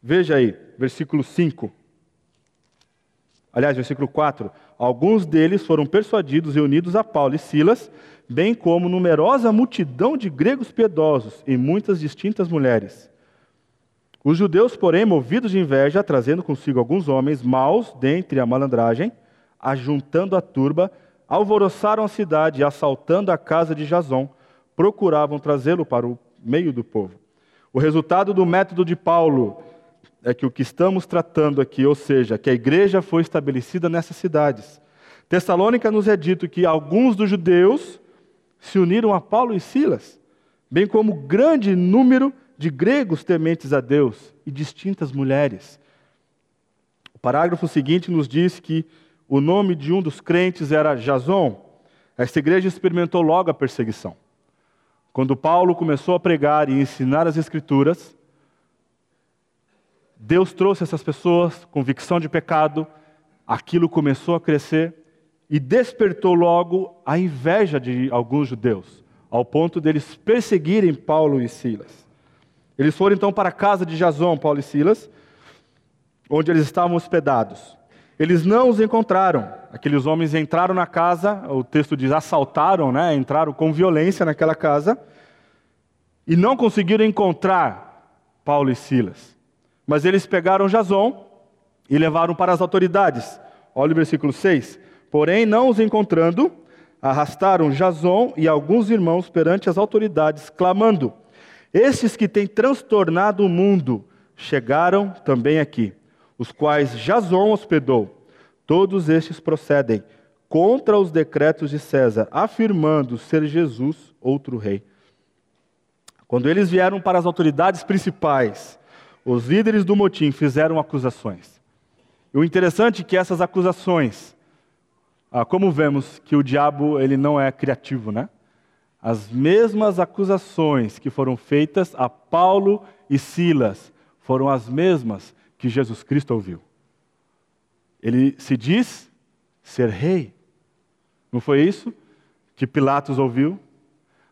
Veja aí, versículo 5. Aliás, versículo 4: Alguns deles foram persuadidos e unidos a Paulo e Silas, bem como numerosa multidão de gregos piedosos e muitas distintas mulheres. Os judeus, porém, movidos de inveja, trazendo consigo alguns homens maus dentre a malandragem, ajuntando a turba, alvoroçaram a cidade e, assaltando a casa de Jason, procuravam trazê-lo para o meio do povo. O resultado do método de Paulo é que o que estamos tratando aqui, ou seja, que a igreja foi estabelecida nessas cidades. Tessalônica nos é dito que alguns dos judeus se uniram a Paulo e Silas, bem como grande número de gregos tementes a Deus e distintas mulheres. O parágrafo seguinte nos diz que o nome de um dos crentes era Jason. Esta igreja experimentou logo a perseguição. Quando Paulo começou a pregar e ensinar as Escrituras, Deus trouxe essas pessoas, convicção de pecado, aquilo começou a crescer e despertou logo a inveja de alguns judeus, ao ponto deles perseguirem Paulo e Silas. Eles foram então para a casa de Jason, Paulo e Silas, onde eles estavam hospedados. Eles não os encontraram. Aqueles homens entraram na casa, o texto diz assaltaram, né? entraram com violência naquela casa, e não conseguiram encontrar Paulo e Silas. Mas eles pegaram Jason e levaram para as autoridades. Olha o versículo 6. Porém, não os encontrando, arrastaram Jason e alguns irmãos perante as autoridades, clamando: Estes que têm transtornado o mundo chegaram também aqui, os quais Jason hospedou. Todos estes procedem contra os decretos de César, afirmando ser Jesus outro rei. Quando eles vieram para as autoridades principais, os líderes do motim fizeram acusações. E o interessante é que essas acusações ah, como vemos que o diabo ele não é criativo, né? As mesmas acusações que foram feitas a Paulo e Silas foram as mesmas que Jesus Cristo ouviu. Ele se diz ser rei. Não foi isso que Pilatos ouviu?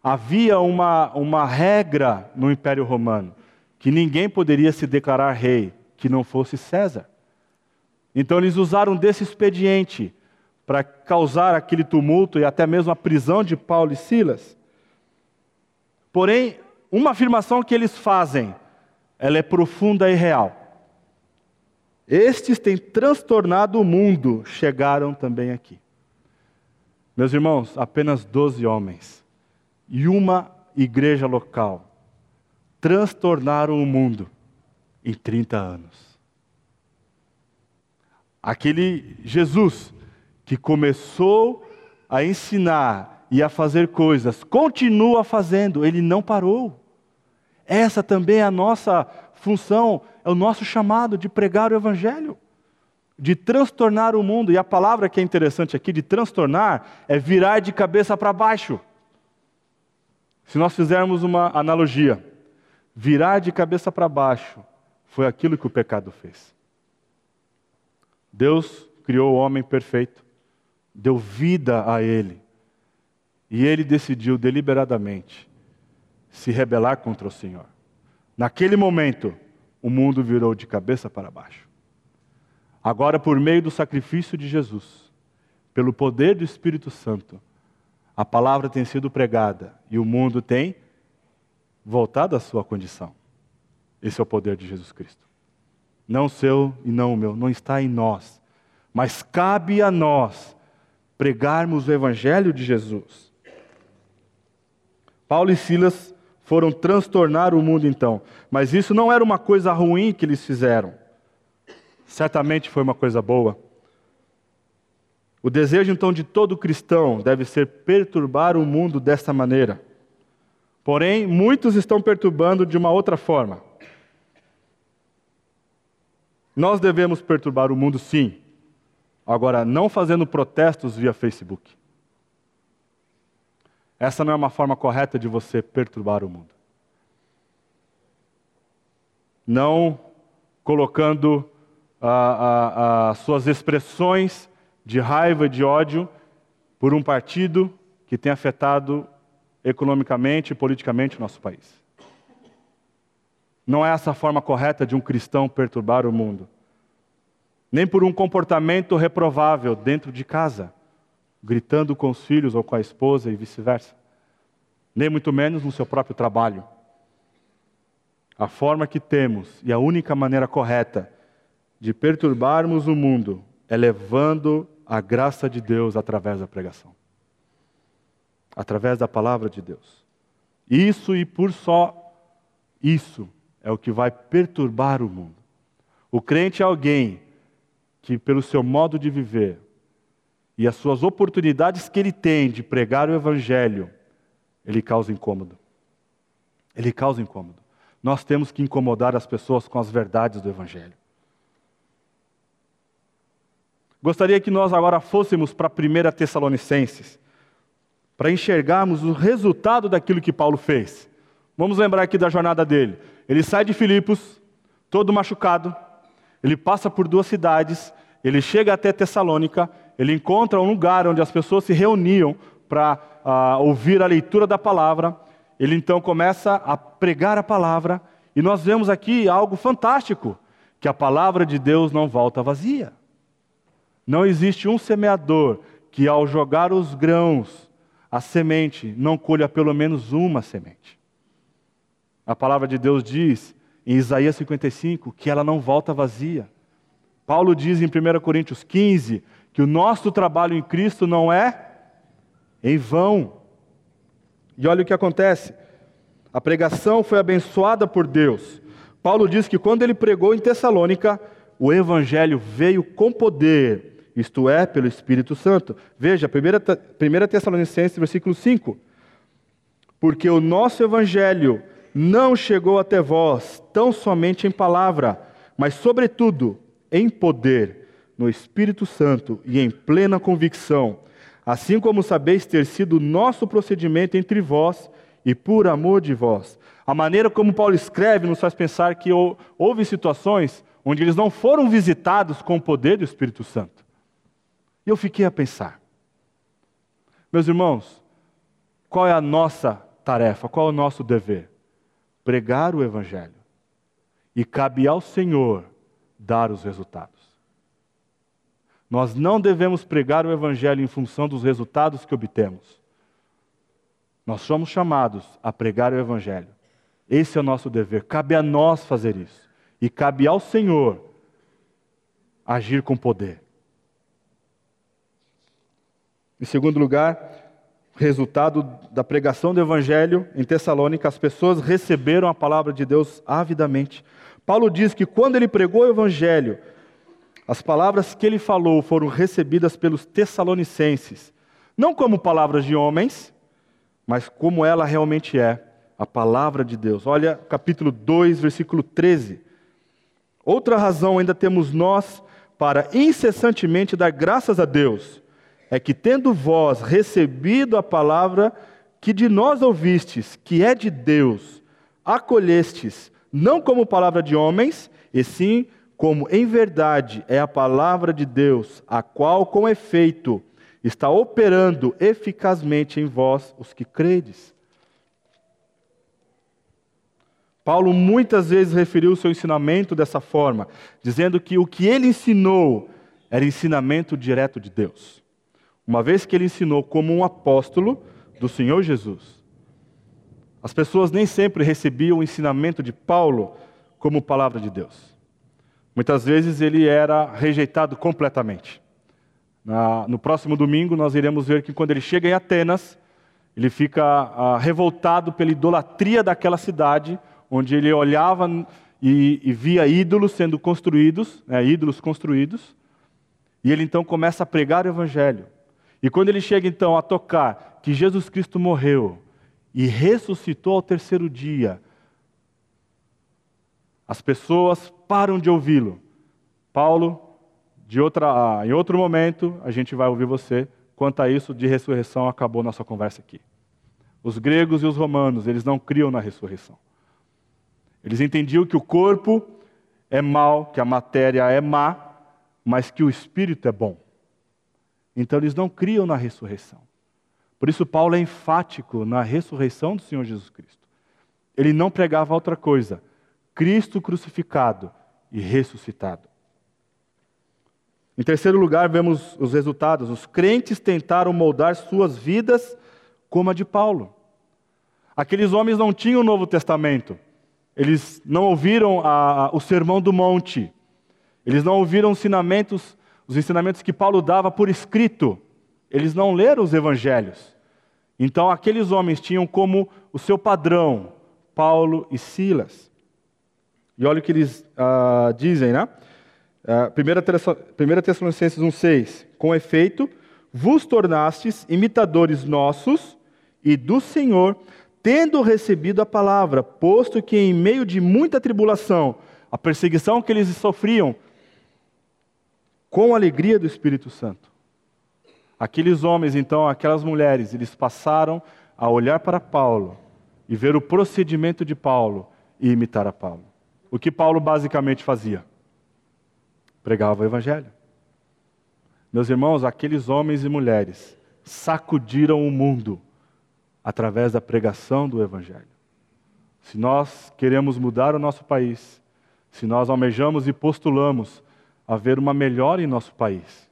Havia uma, uma regra no Império Romano que ninguém poderia se declarar rei que não fosse César. Então eles usaram desse expediente para causar aquele tumulto e até mesmo a prisão de Paulo e Silas. Porém, uma afirmação que eles fazem, ela é profunda e real. Estes têm transtornado o mundo, chegaram também aqui. Meus irmãos, apenas 12 homens e uma igreja local transtornaram o mundo em 30 anos. Aquele Jesus que começou a ensinar e a fazer coisas, continua fazendo, ele não parou. Essa também é a nossa função, é o nosso chamado de pregar o Evangelho, de transtornar o mundo. E a palavra que é interessante aqui, de transtornar, é virar de cabeça para baixo. Se nós fizermos uma analogia, virar de cabeça para baixo foi aquilo que o pecado fez. Deus criou o homem perfeito, deu vida a ele. E ele decidiu deliberadamente se rebelar contra o Senhor. Naquele momento, o mundo virou de cabeça para baixo. Agora, por meio do sacrifício de Jesus, pelo poder do Espírito Santo, a palavra tem sido pregada e o mundo tem voltado à sua condição. Esse é o poder de Jesus Cristo. Não seu e não o meu, não está em nós, mas cabe a nós pregarmos o Evangelho de Jesus. Paulo e Silas foram transtornar o mundo então, mas isso não era uma coisa ruim que eles fizeram. Certamente foi uma coisa boa. O desejo então de todo cristão deve ser perturbar o mundo desta maneira. Porém, muitos estão perturbando de uma outra forma. Nós devemos perturbar o mundo, sim, Agora, não fazendo protestos via Facebook. Essa não é uma forma correta de você perturbar o mundo. Não colocando as suas expressões de raiva e de ódio por um partido que tem afetado economicamente e politicamente o nosso país. Não é essa a forma correta de um cristão perturbar o mundo nem por um comportamento reprovável dentro de casa, gritando com os filhos ou com a esposa e vice-versa, nem muito menos no seu próprio trabalho. A forma que temos e a única maneira correta de perturbarmos o mundo é levando a graça de Deus através da pregação, através da palavra de Deus. Isso e por só isso é o que vai perturbar o mundo. O crente é alguém que, pelo seu modo de viver e as suas oportunidades que ele tem de pregar o Evangelho, ele causa incômodo. Ele causa incômodo. Nós temos que incomodar as pessoas com as verdades do Evangelho. Gostaria que nós agora fôssemos para a primeira Tessalonicenses, para enxergarmos o resultado daquilo que Paulo fez. Vamos lembrar aqui da jornada dele. Ele sai de Filipos, todo machucado, ele passa por duas cidades, ele chega até Tessalônica, ele encontra um lugar onde as pessoas se reuniam para uh, ouvir a leitura da palavra. Ele então começa a pregar a palavra, e nós vemos aqui algo fantástico: que a palavra de Deus não volta vazia. Não existe um semeador que, ao jogar os grãos, a semente, não colha pelo menos uma semente. A palavra de Deus diz em Isaías 55 que ela não volta vazia. Paulo diz em 1 Coríntios 15 que o nosso trabalho em Cristo não é em vão. E olha o que acontece. A pregação foi abençoada por Deus. Paulo diz que quando ele pregou em Tessalônica, o evangelho veio com poder, isto é, pelo Espírito Santo. Veja, 1 Tessalonicenses, versículo 5. Porque o nosso evangelho não chegou até vós tão somente em palavra, mas, sobretudo, em poder, no Espírito Santo e em plena convicção, assim como sabeis ter sido nosso procedimento entre vós e por amor de vós. A maneira como Paulo escreve nos faz pensar que houve situações onde eles não foram visitados com o poder do Espírito Santo. E eu fiquei a pensar, meus irmãos, qual é a nossa tarefa, qual é o nosso dever? Pregar o Evangelho. E cabe ao Senhor dar os resultados. Nós não devemos pregar o Evangelho em função dos resultados que obtemos. Nós somos chamados a pregar o Evangelho. Esse é o nosso dever. Cabe a nós fazer isso. E cabe ao Senhor agir com poder. Em segundo lugar, resultado da pregação do Evangelho em Tessalônica, as pessoas receberam a palavra de Deus avidamente. Paulo diz que quando ele pregou o Evangelho, as palavras que ele falou foram recebidas pelos tessalonicenses, não como palavras de homens, mas como ela realmente é, a palavra de Deus. Olha capítulo 2, versículo 13. Outra razão ainda temos nós para incessantemente dar graças a Deus, é que tendo vós recebido a palavra que de nós ouvistes, que é de Deus, acolhestes, não como palavra de homens, e sim como em verdade é a palavra de Deus, a qual, com efeito, está operando eficazmente em vós, os que credes. Paulo muitas vezes referiu o seu ensinamento dessa forma, dizendo que o que ele ensinou era ensinamento direto de Deus. Uma vez que ele ensinou como um apóstolo do Senhor Jesus. As pessoas nem sempre recebiam o ensinamento de Paulo como palavra de Deus. Muitas vezes ele era rejeitado completamente. No próximo domingo, nós iremos ver que quando ele chega em Atenas, ele fica ah, revoltado pela idolatria daquela cidade, onde ele olhava e, e via ídolos sendo construídos, né, ídolos construídos, e ele então começa a pregar o evangelho. E quando ele chega então a tocar que Jesus Cristo morreu e ressuscitou ao terceiro dia, as pessoas param de ouvi-lo. Paulo, de outra, ah, em outro momento, a gente vai ouvir você. Quanto a isso de ressurreição, acabou nossa conversa aqui. Os gregos e os romanos, eles não criam na ressurreição. Eles entendiam que o corpo é mal, que a matéria é má, mas que o espírito é bom. Então eles não criam na ressurreição. Por isso Paulo é enfático na ressurreição do Senhor Jesus Cristo. Ele não pregava outra coisa, Cristo crucificado e ressuscitado. Em terceiro lugar, vemos os resultados. Os crentes tentaram moldar suas vidas como a de Paulo. Aqueles homens não tinham o Novo Testamento. Eles não ouviram a, a, o sermão do monte. Eles não ouviram os ensinamentos, os ensinamentos que Paulo dava por escrito. Eles não leram os evangelhos. Então, aqueles homens tinham como o seu padrão Paulo e Silas. E olha o que eles uh, dizem, né? Uh, 1 Tessalonicenses 1,6: Com efeito, vos tornastes imitadores nossos e do Senhor, tendo recebido a palavra, posto que em meio de muita tribulação, a perseguição que eles sofriam, com a alegria do Espírito Santo. Aqueles homens, então, aquelas mulheres, eles passaram a olhar para Paulo e ver o procedimento de Paulo e imitar a Paulo. O que Paulo basicamente fazia? Pregava o Evangelho. Meus irmãos, aqueles homens e mulheres sacudiram o mundo através da pregação do Evangelho. Se nós queremos mudar o nosso país, se nós almejamos e postulamos a ver uma melhora em nosso país,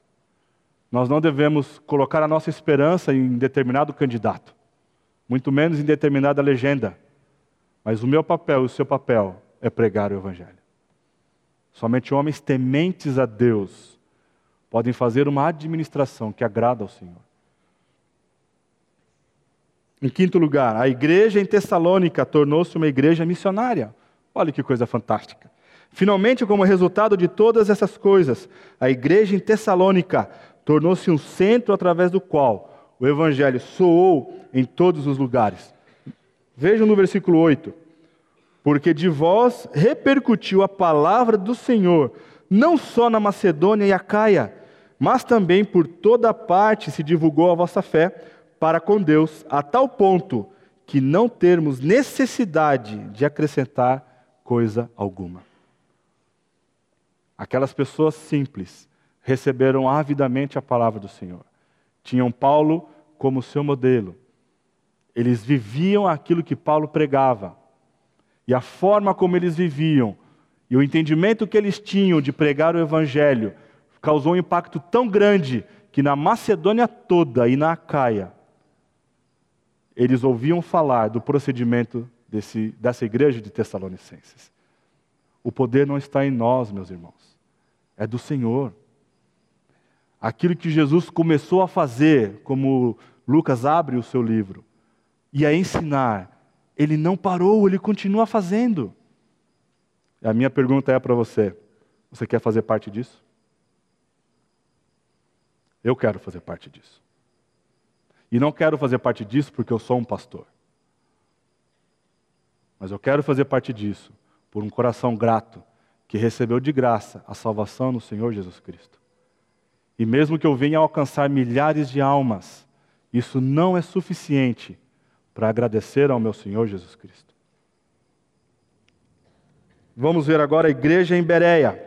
nós não devemos colocar a nossa esperança em determinado candidato, muito menos em determinada legenda. Mas o meu papel e o seu papel é pregar o Evangelho. Somente homens tementes a Deus podem fazer uma administração que agrada ao Senhor. Em quinto lugar, a igreja em Tessalônica tornou-se uma igreja missionária. Olha que coisa fantástica. Finalmente, como resultado de todas essas coisas, a igreja em Tessalônica tornou-se um centro através do qual o evangelho soou em todos os lugares. Vejam no versículo 8: Porque de vós repercutiu a palavra do Senhor, não só na Macedônia e Acaia, mas também por toda parte se divulgou a vossa fé para com Deus, a tal ponto que não termos necessidade de acrescentar coisa alguma. Aquelas pessoas simples receberam avidamente a palavra do Senhor. Tinham Paulo como seu modelo. Eles viviam aquilo que Paulo pregava. E a forma como eles viviam e o entendimento que eles tinham de pregar o evangelho causou um impacto tão grande que na Macedônia toda e na Acaia eles ouviam falar do procedimento desse, dessa igreja de Tessalonicenses. O poder não está em nós, meus irmãos, é do Senhor. Aquilo que Jesus começou a fazer, como Lucas abre o seu livro, e a ensinar, ele não parou, ele continua fazendo. A minha pergunta é para você: você quer fazer parte disso? Eu quero fazer parte disso. E não quero fazer parte disso porque eu sou um pastor. Mas eu quero fazer parte disso por um coração grato que recebeu de graça a salvação no Senhor Jesus Cristo. E mesmo que eu venha alcançar milhares de almas, isso não é suficiente para agradecer ao meu Senhor Jesus Cristo. Vamos ver agora a igreja em Bereia.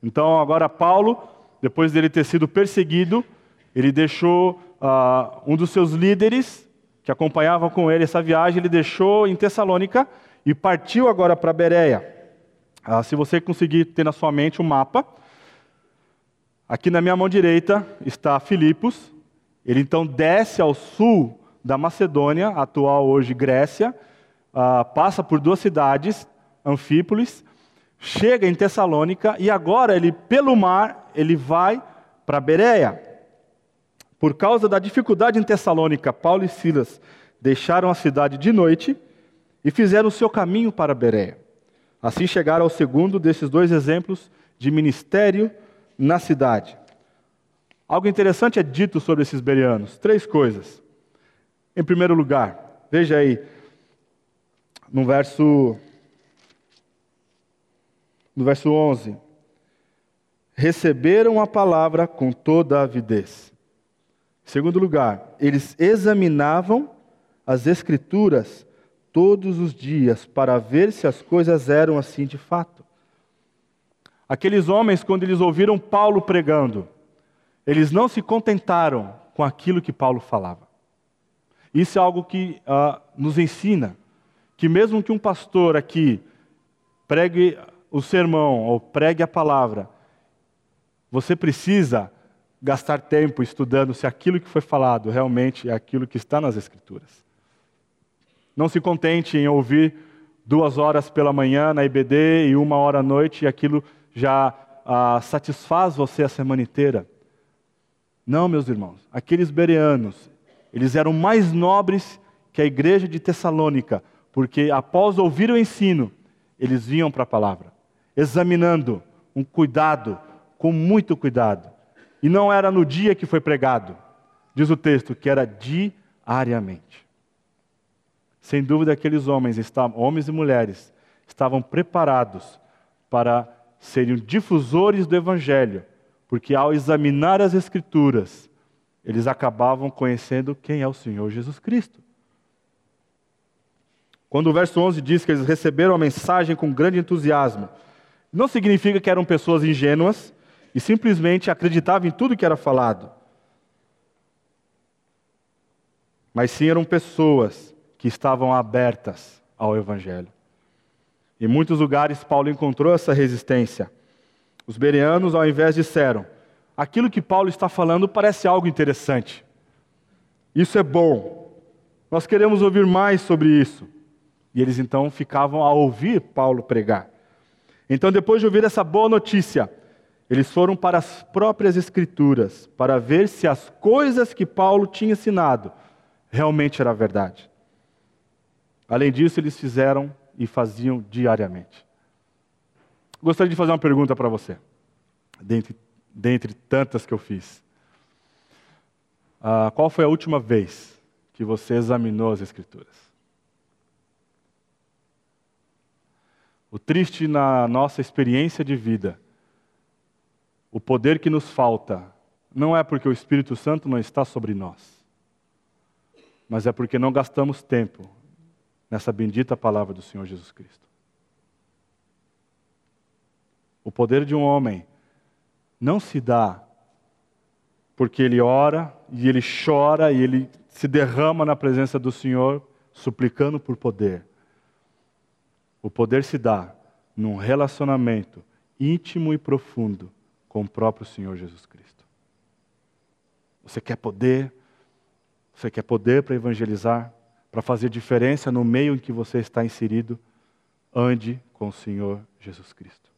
Então, agora Paulo, depois dele ter sido perseguido, ele deixou uh, um dos seus líderes, que acompanhavam com ele essa viagem, ele deixou em Tessalônica e partiu agora para Bereia. Uh, se você conseguir ter na sua mente o um mapa, aqui na minha mão direita está Filipos. Ele então desce ao sul da Macedônia, atual hoje Grécia, uh, passa por duas cidades, Anfípolis, chega em Tessalônica e agora ele, pelo mar, ele vai para Bereia. Por causa da dificuldade em Tessalônica, Paulo e Silas deixaram a cidade de noite e fizeram o seu caminho para Bereia. Assim chegaram ao segundo desses dois exemplos de ministério na cidade. Algo interessante é dito sobre esses bereanos. Três coisas. Em primeiro lugar, veja aí, no verso, no verso 11: receberam a palavra com toda a avidez. Segundo lugar, eles examinavam as Escrituras todos os dias para ver se as coisas eram assim de fato. Aqueles homens, quando eles ouviram Paulo pregando, eles não se contentaram com aquilo que Paulo falava. Isso é algo que uh, nos ensina que, mesmo que um pastor aqui pregue o sermão ou pregue a palavra, você precisa gastar tempo estudando se aquilo que foi falado realmente é aquilo que está nas Escrituras. Não se contente em ouvir duas horas pela manhã na IBD e uma hora à noite e aquilo já ah, satisfaz você a semana inteira. Não, meus irmãos, aqueles bereanos, eles eram mais nobres que a igreja de Tessalônica, porque após ouvir o ensino, eles vinham para a palavra, examinando, um cuidado, com muito cuidado. E não era no dia que foi pregado, diz o texto, que era diariamente. Sem dúvida, aqueles homens, homens e mulheres, estavam preparados para serem difusores do Evangelho, porque ao examinar as Escrituras, eles acabavam conhecendo quem é o Senhor Jesus Cristo. Quando o verso 11 diz que eles receberam a mensagem com grande entusiasmo, não significa que eram pessoas ingênuas, e simplesmente acreditava em tudo que era falado. Mas sim eram pessoas que estavam abertas ao Evangelho. Em muitos lugares, Paulo encontrou essa resistência. Os bereanos, ao invés, disseram: aquilo que Paulo está falando parece algo interessante. Isso é bom. Nós queremos ouvir mais sobre isso. E eles então ficavam a ouvir Paulo pregar. Então, depois de ouvir essa boa notícia, eles foram para as próprias Escrituras para ver se as coisas que Paulo tinha ensinado realmente era verdade. Além disso, eles fizeram e faziam diariamente. Gostaria de fazer uma pergunta para você, dentre, dentre tantas que eu fiz. Ah, qual foi a última vez que você examinou as Escrituras? O triste na nossa experiência de vida, o poder que nos falta, não é porque o Espírito Santo não está sobre nós, mas é porque não gastamos tempo nessa bendita palavra do Senhor Jesus Cristo. O poder de um homem não se dá porque ele ora e ele chora e ele se derrama na presença do Senhor, suplicando por poder. O poder se dá num relacionamento íntimo e profundo com o próprio Senhor Jesus Cristo. Você quer poder? Você quer poder para evangelizar? para fazer diferença no meio em que você está inserido, ande com o Senhor Jesus Cristo.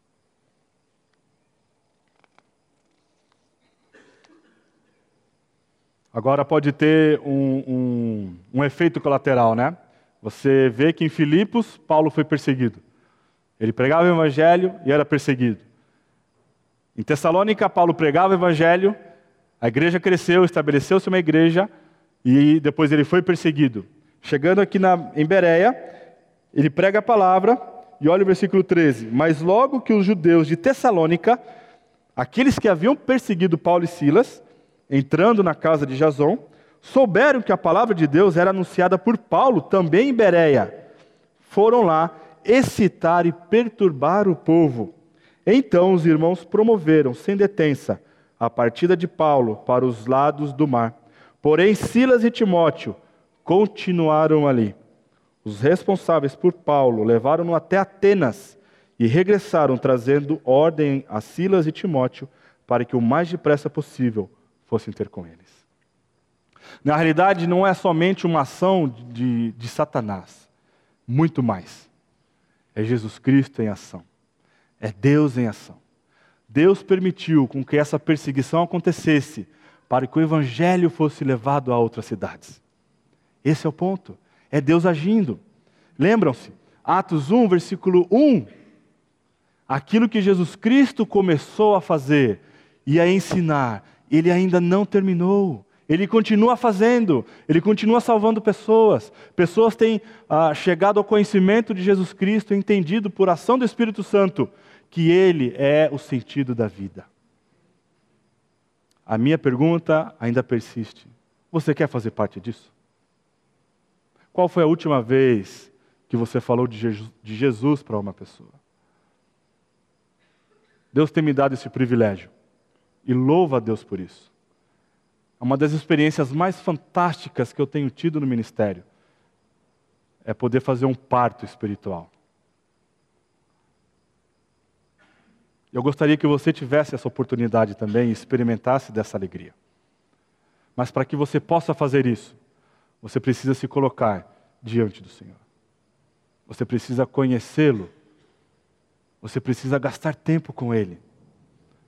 Agora pode ter um, um, um, efeito colateral, né? Você vê que em Filipos, Paulo foi perseguido. Ele pregava o evangelho e era perseguido. Em Tessalônica, Paulo pregava o evangelho, a igreja cresceu, estabeleceu-se uma igreja e depois ele foi perseguido. Chegando aqui na, em Bereia, ele prega a palavra, e olha o versículo 13: Mas logo que os judeus de Tessalônica, aqueles que haviam perseguido Paulo e Silas, entrando na casa de Jason, souberam que a palavra de Deus era anunciada por Paulo também em Bereia. Foram lá excitar e perturbar o povo. Então os irmãos promoveram, sem detença, a partida de Paulo para os lados do mar. Porém, Silas e Timóteo continuaram ali. Os responsáveis por Paulo levaram-no até Atenas e regressaram trazendo ordem a Silas e Timóteo para que o mais depressa possível fossem ter com eles. Na realidade, não é somente uma ação de, de Satanás, muito mais. É Jesus Cristo em ação. É Deus em ação. Deus permitiu com que essa perseguição acontecesse para que o evangelho fosse levado a outras cidades. Esse é o ponto. É Deus agindo. Lembram-se? Atos 1, versículo 1. Aquilo que Jesus Cristo começou a fazer e a ensinar, ele ainda não terminou. Ele continua fazendo, ele continua salvando pessoas. Pessoas têm ah, chegado ao conhecimento de Jesus Cristo, entendido por ação do Espírito Santo que ele é o sentido da vida. A minha pergunta ainda persiste: você quer fazer parte disso? Qual foi a última vez que você falou de Jesus, de Jesus para uma pessoa? Deus tem me dado esse privilégio e louva a Deus por isso. É uma das experiências mais fantásticas que eu tenho tido no ministério é poder fazer um parto espiritual. Eu gostaria que você tivesse essa oportunidade também e experimentasse dessa alegria. Mas para que você possa fazer isso, você precisa se colocar diante do Senhor. Você precisa conhecê-lo. Você precisa gastar tempo com Ele.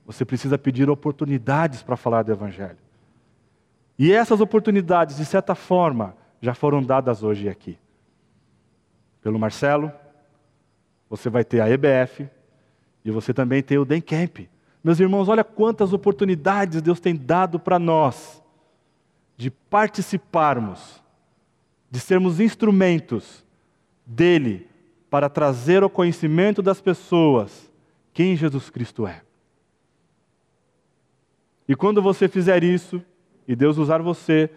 Você precisa pedir oportunidades para falar do Evangelho. E essas oportunidades, de certa forma, já foram dadas hoje aqui. Pelo Marcelo, você vai ter a EBF e você também tem o DENCamp. Meus irmãos, olha quantas oportunidades Deus tem dado para nós de participarmos de sermos instrumentos dele para trazer ao conhecimento das pessoas quem Jesus Cristo é. E quando você fizer isso, e Deus usar você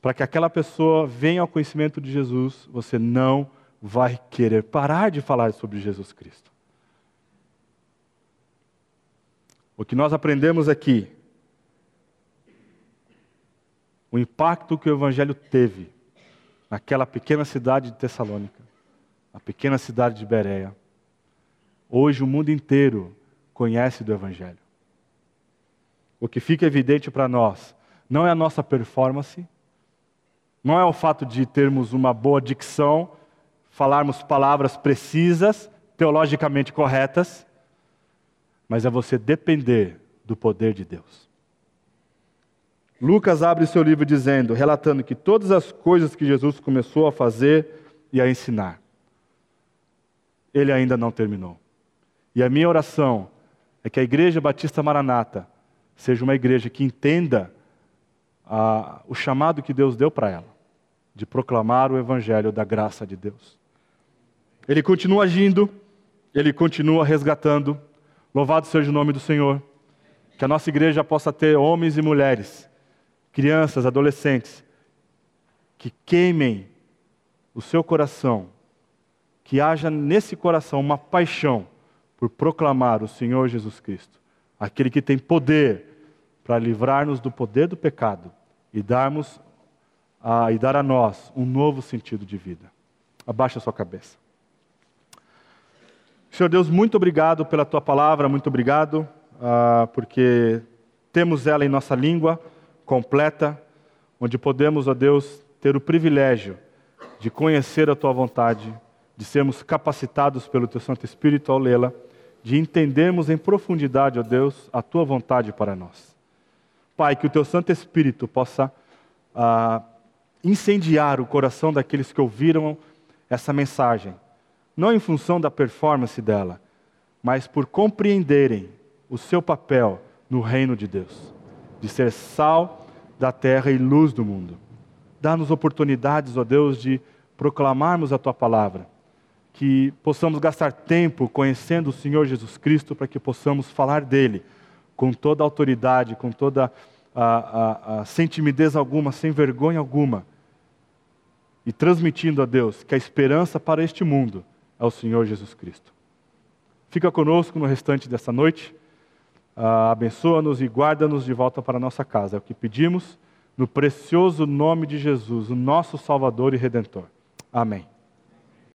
para que aquela pessoa venha ao conhecimento de Jesus, você não vai querer parar de falar sobre Jesus Cristo. O que nós aprendemos aqui, o impacto que o Evangelho teve naquela pequena cidade de Tessalônica, a pequena cidade de Bereia. Hoje o mundo inteiro conhece do Evangelho. O que fica evidente para nós não é a nossa performance, não é o fato de termos uma boa dicção, falarmos palavras precisas, teologicamente corretas, mas é você depender do poder de Deus. Lucas abre seu livro dizendo, relatando que todas as coisas que Jesus começou a fazer e a ensinar, ele ainda não terminou. E a minha oração é que a Igreja Batista Maranata seja uma igreja que entenda a, o chamado que Deus deu para ela, de proclamar o Evangelho da graça de Deus. Ele continua agindo, ele continua resgatando. Louvado seja o nome do Senhor. Que a nossa igreja possa ter homens e mulheres, crianças, adolescentes, que queimem o seu coração, que haja nesse coração uma paixão por proclamar o Senhor Jesus Cristo, aquele que tem poder para livrar-nos do poder do pecado e darmos a, e dar a nós um novo sentido de vida. Abaixa a sua cabeça. Senhor Deus, muito obrigado pela tua palavra, muito obrigado uh, porque temos ela em nossa língua completa, onde podemos, ó Deus, ter o privilégio de conhecer a tua vontade, de sermos capacitados pelo teu Santo Espírito ao lê-la, de entendermos em profundidade, ó Deus, a tua vontade para nós. Pai, que o teu Santo Espírito possa uh, incendiar o coração daqueles que ouviram essa mensagem, não em função da performance dela, mas por compreenderem o seu papel no reino de Deus, de ser sal da terra e luz do mundo. Dá-nos oportunidades, ó Deus, de proclamarmos a tua palavra, que possamos gastar tempo conhecendo o Senhor Jesus Cristo para que possamos falar dele com toda a autoridade, com toda a, a, a, sem timidez alguma, sem vergonha alguma, e transmitindo a Deus que a esperança para este mundo é o Senhor Jesus Cristo. Fica conosco no restante dessa noite. Uh, Abençoa-nos e guarda-nos de volta para a nossa casa. É o que pedimos no precioso nome de Jesus, o nosso Salvador e Redentor. Amém.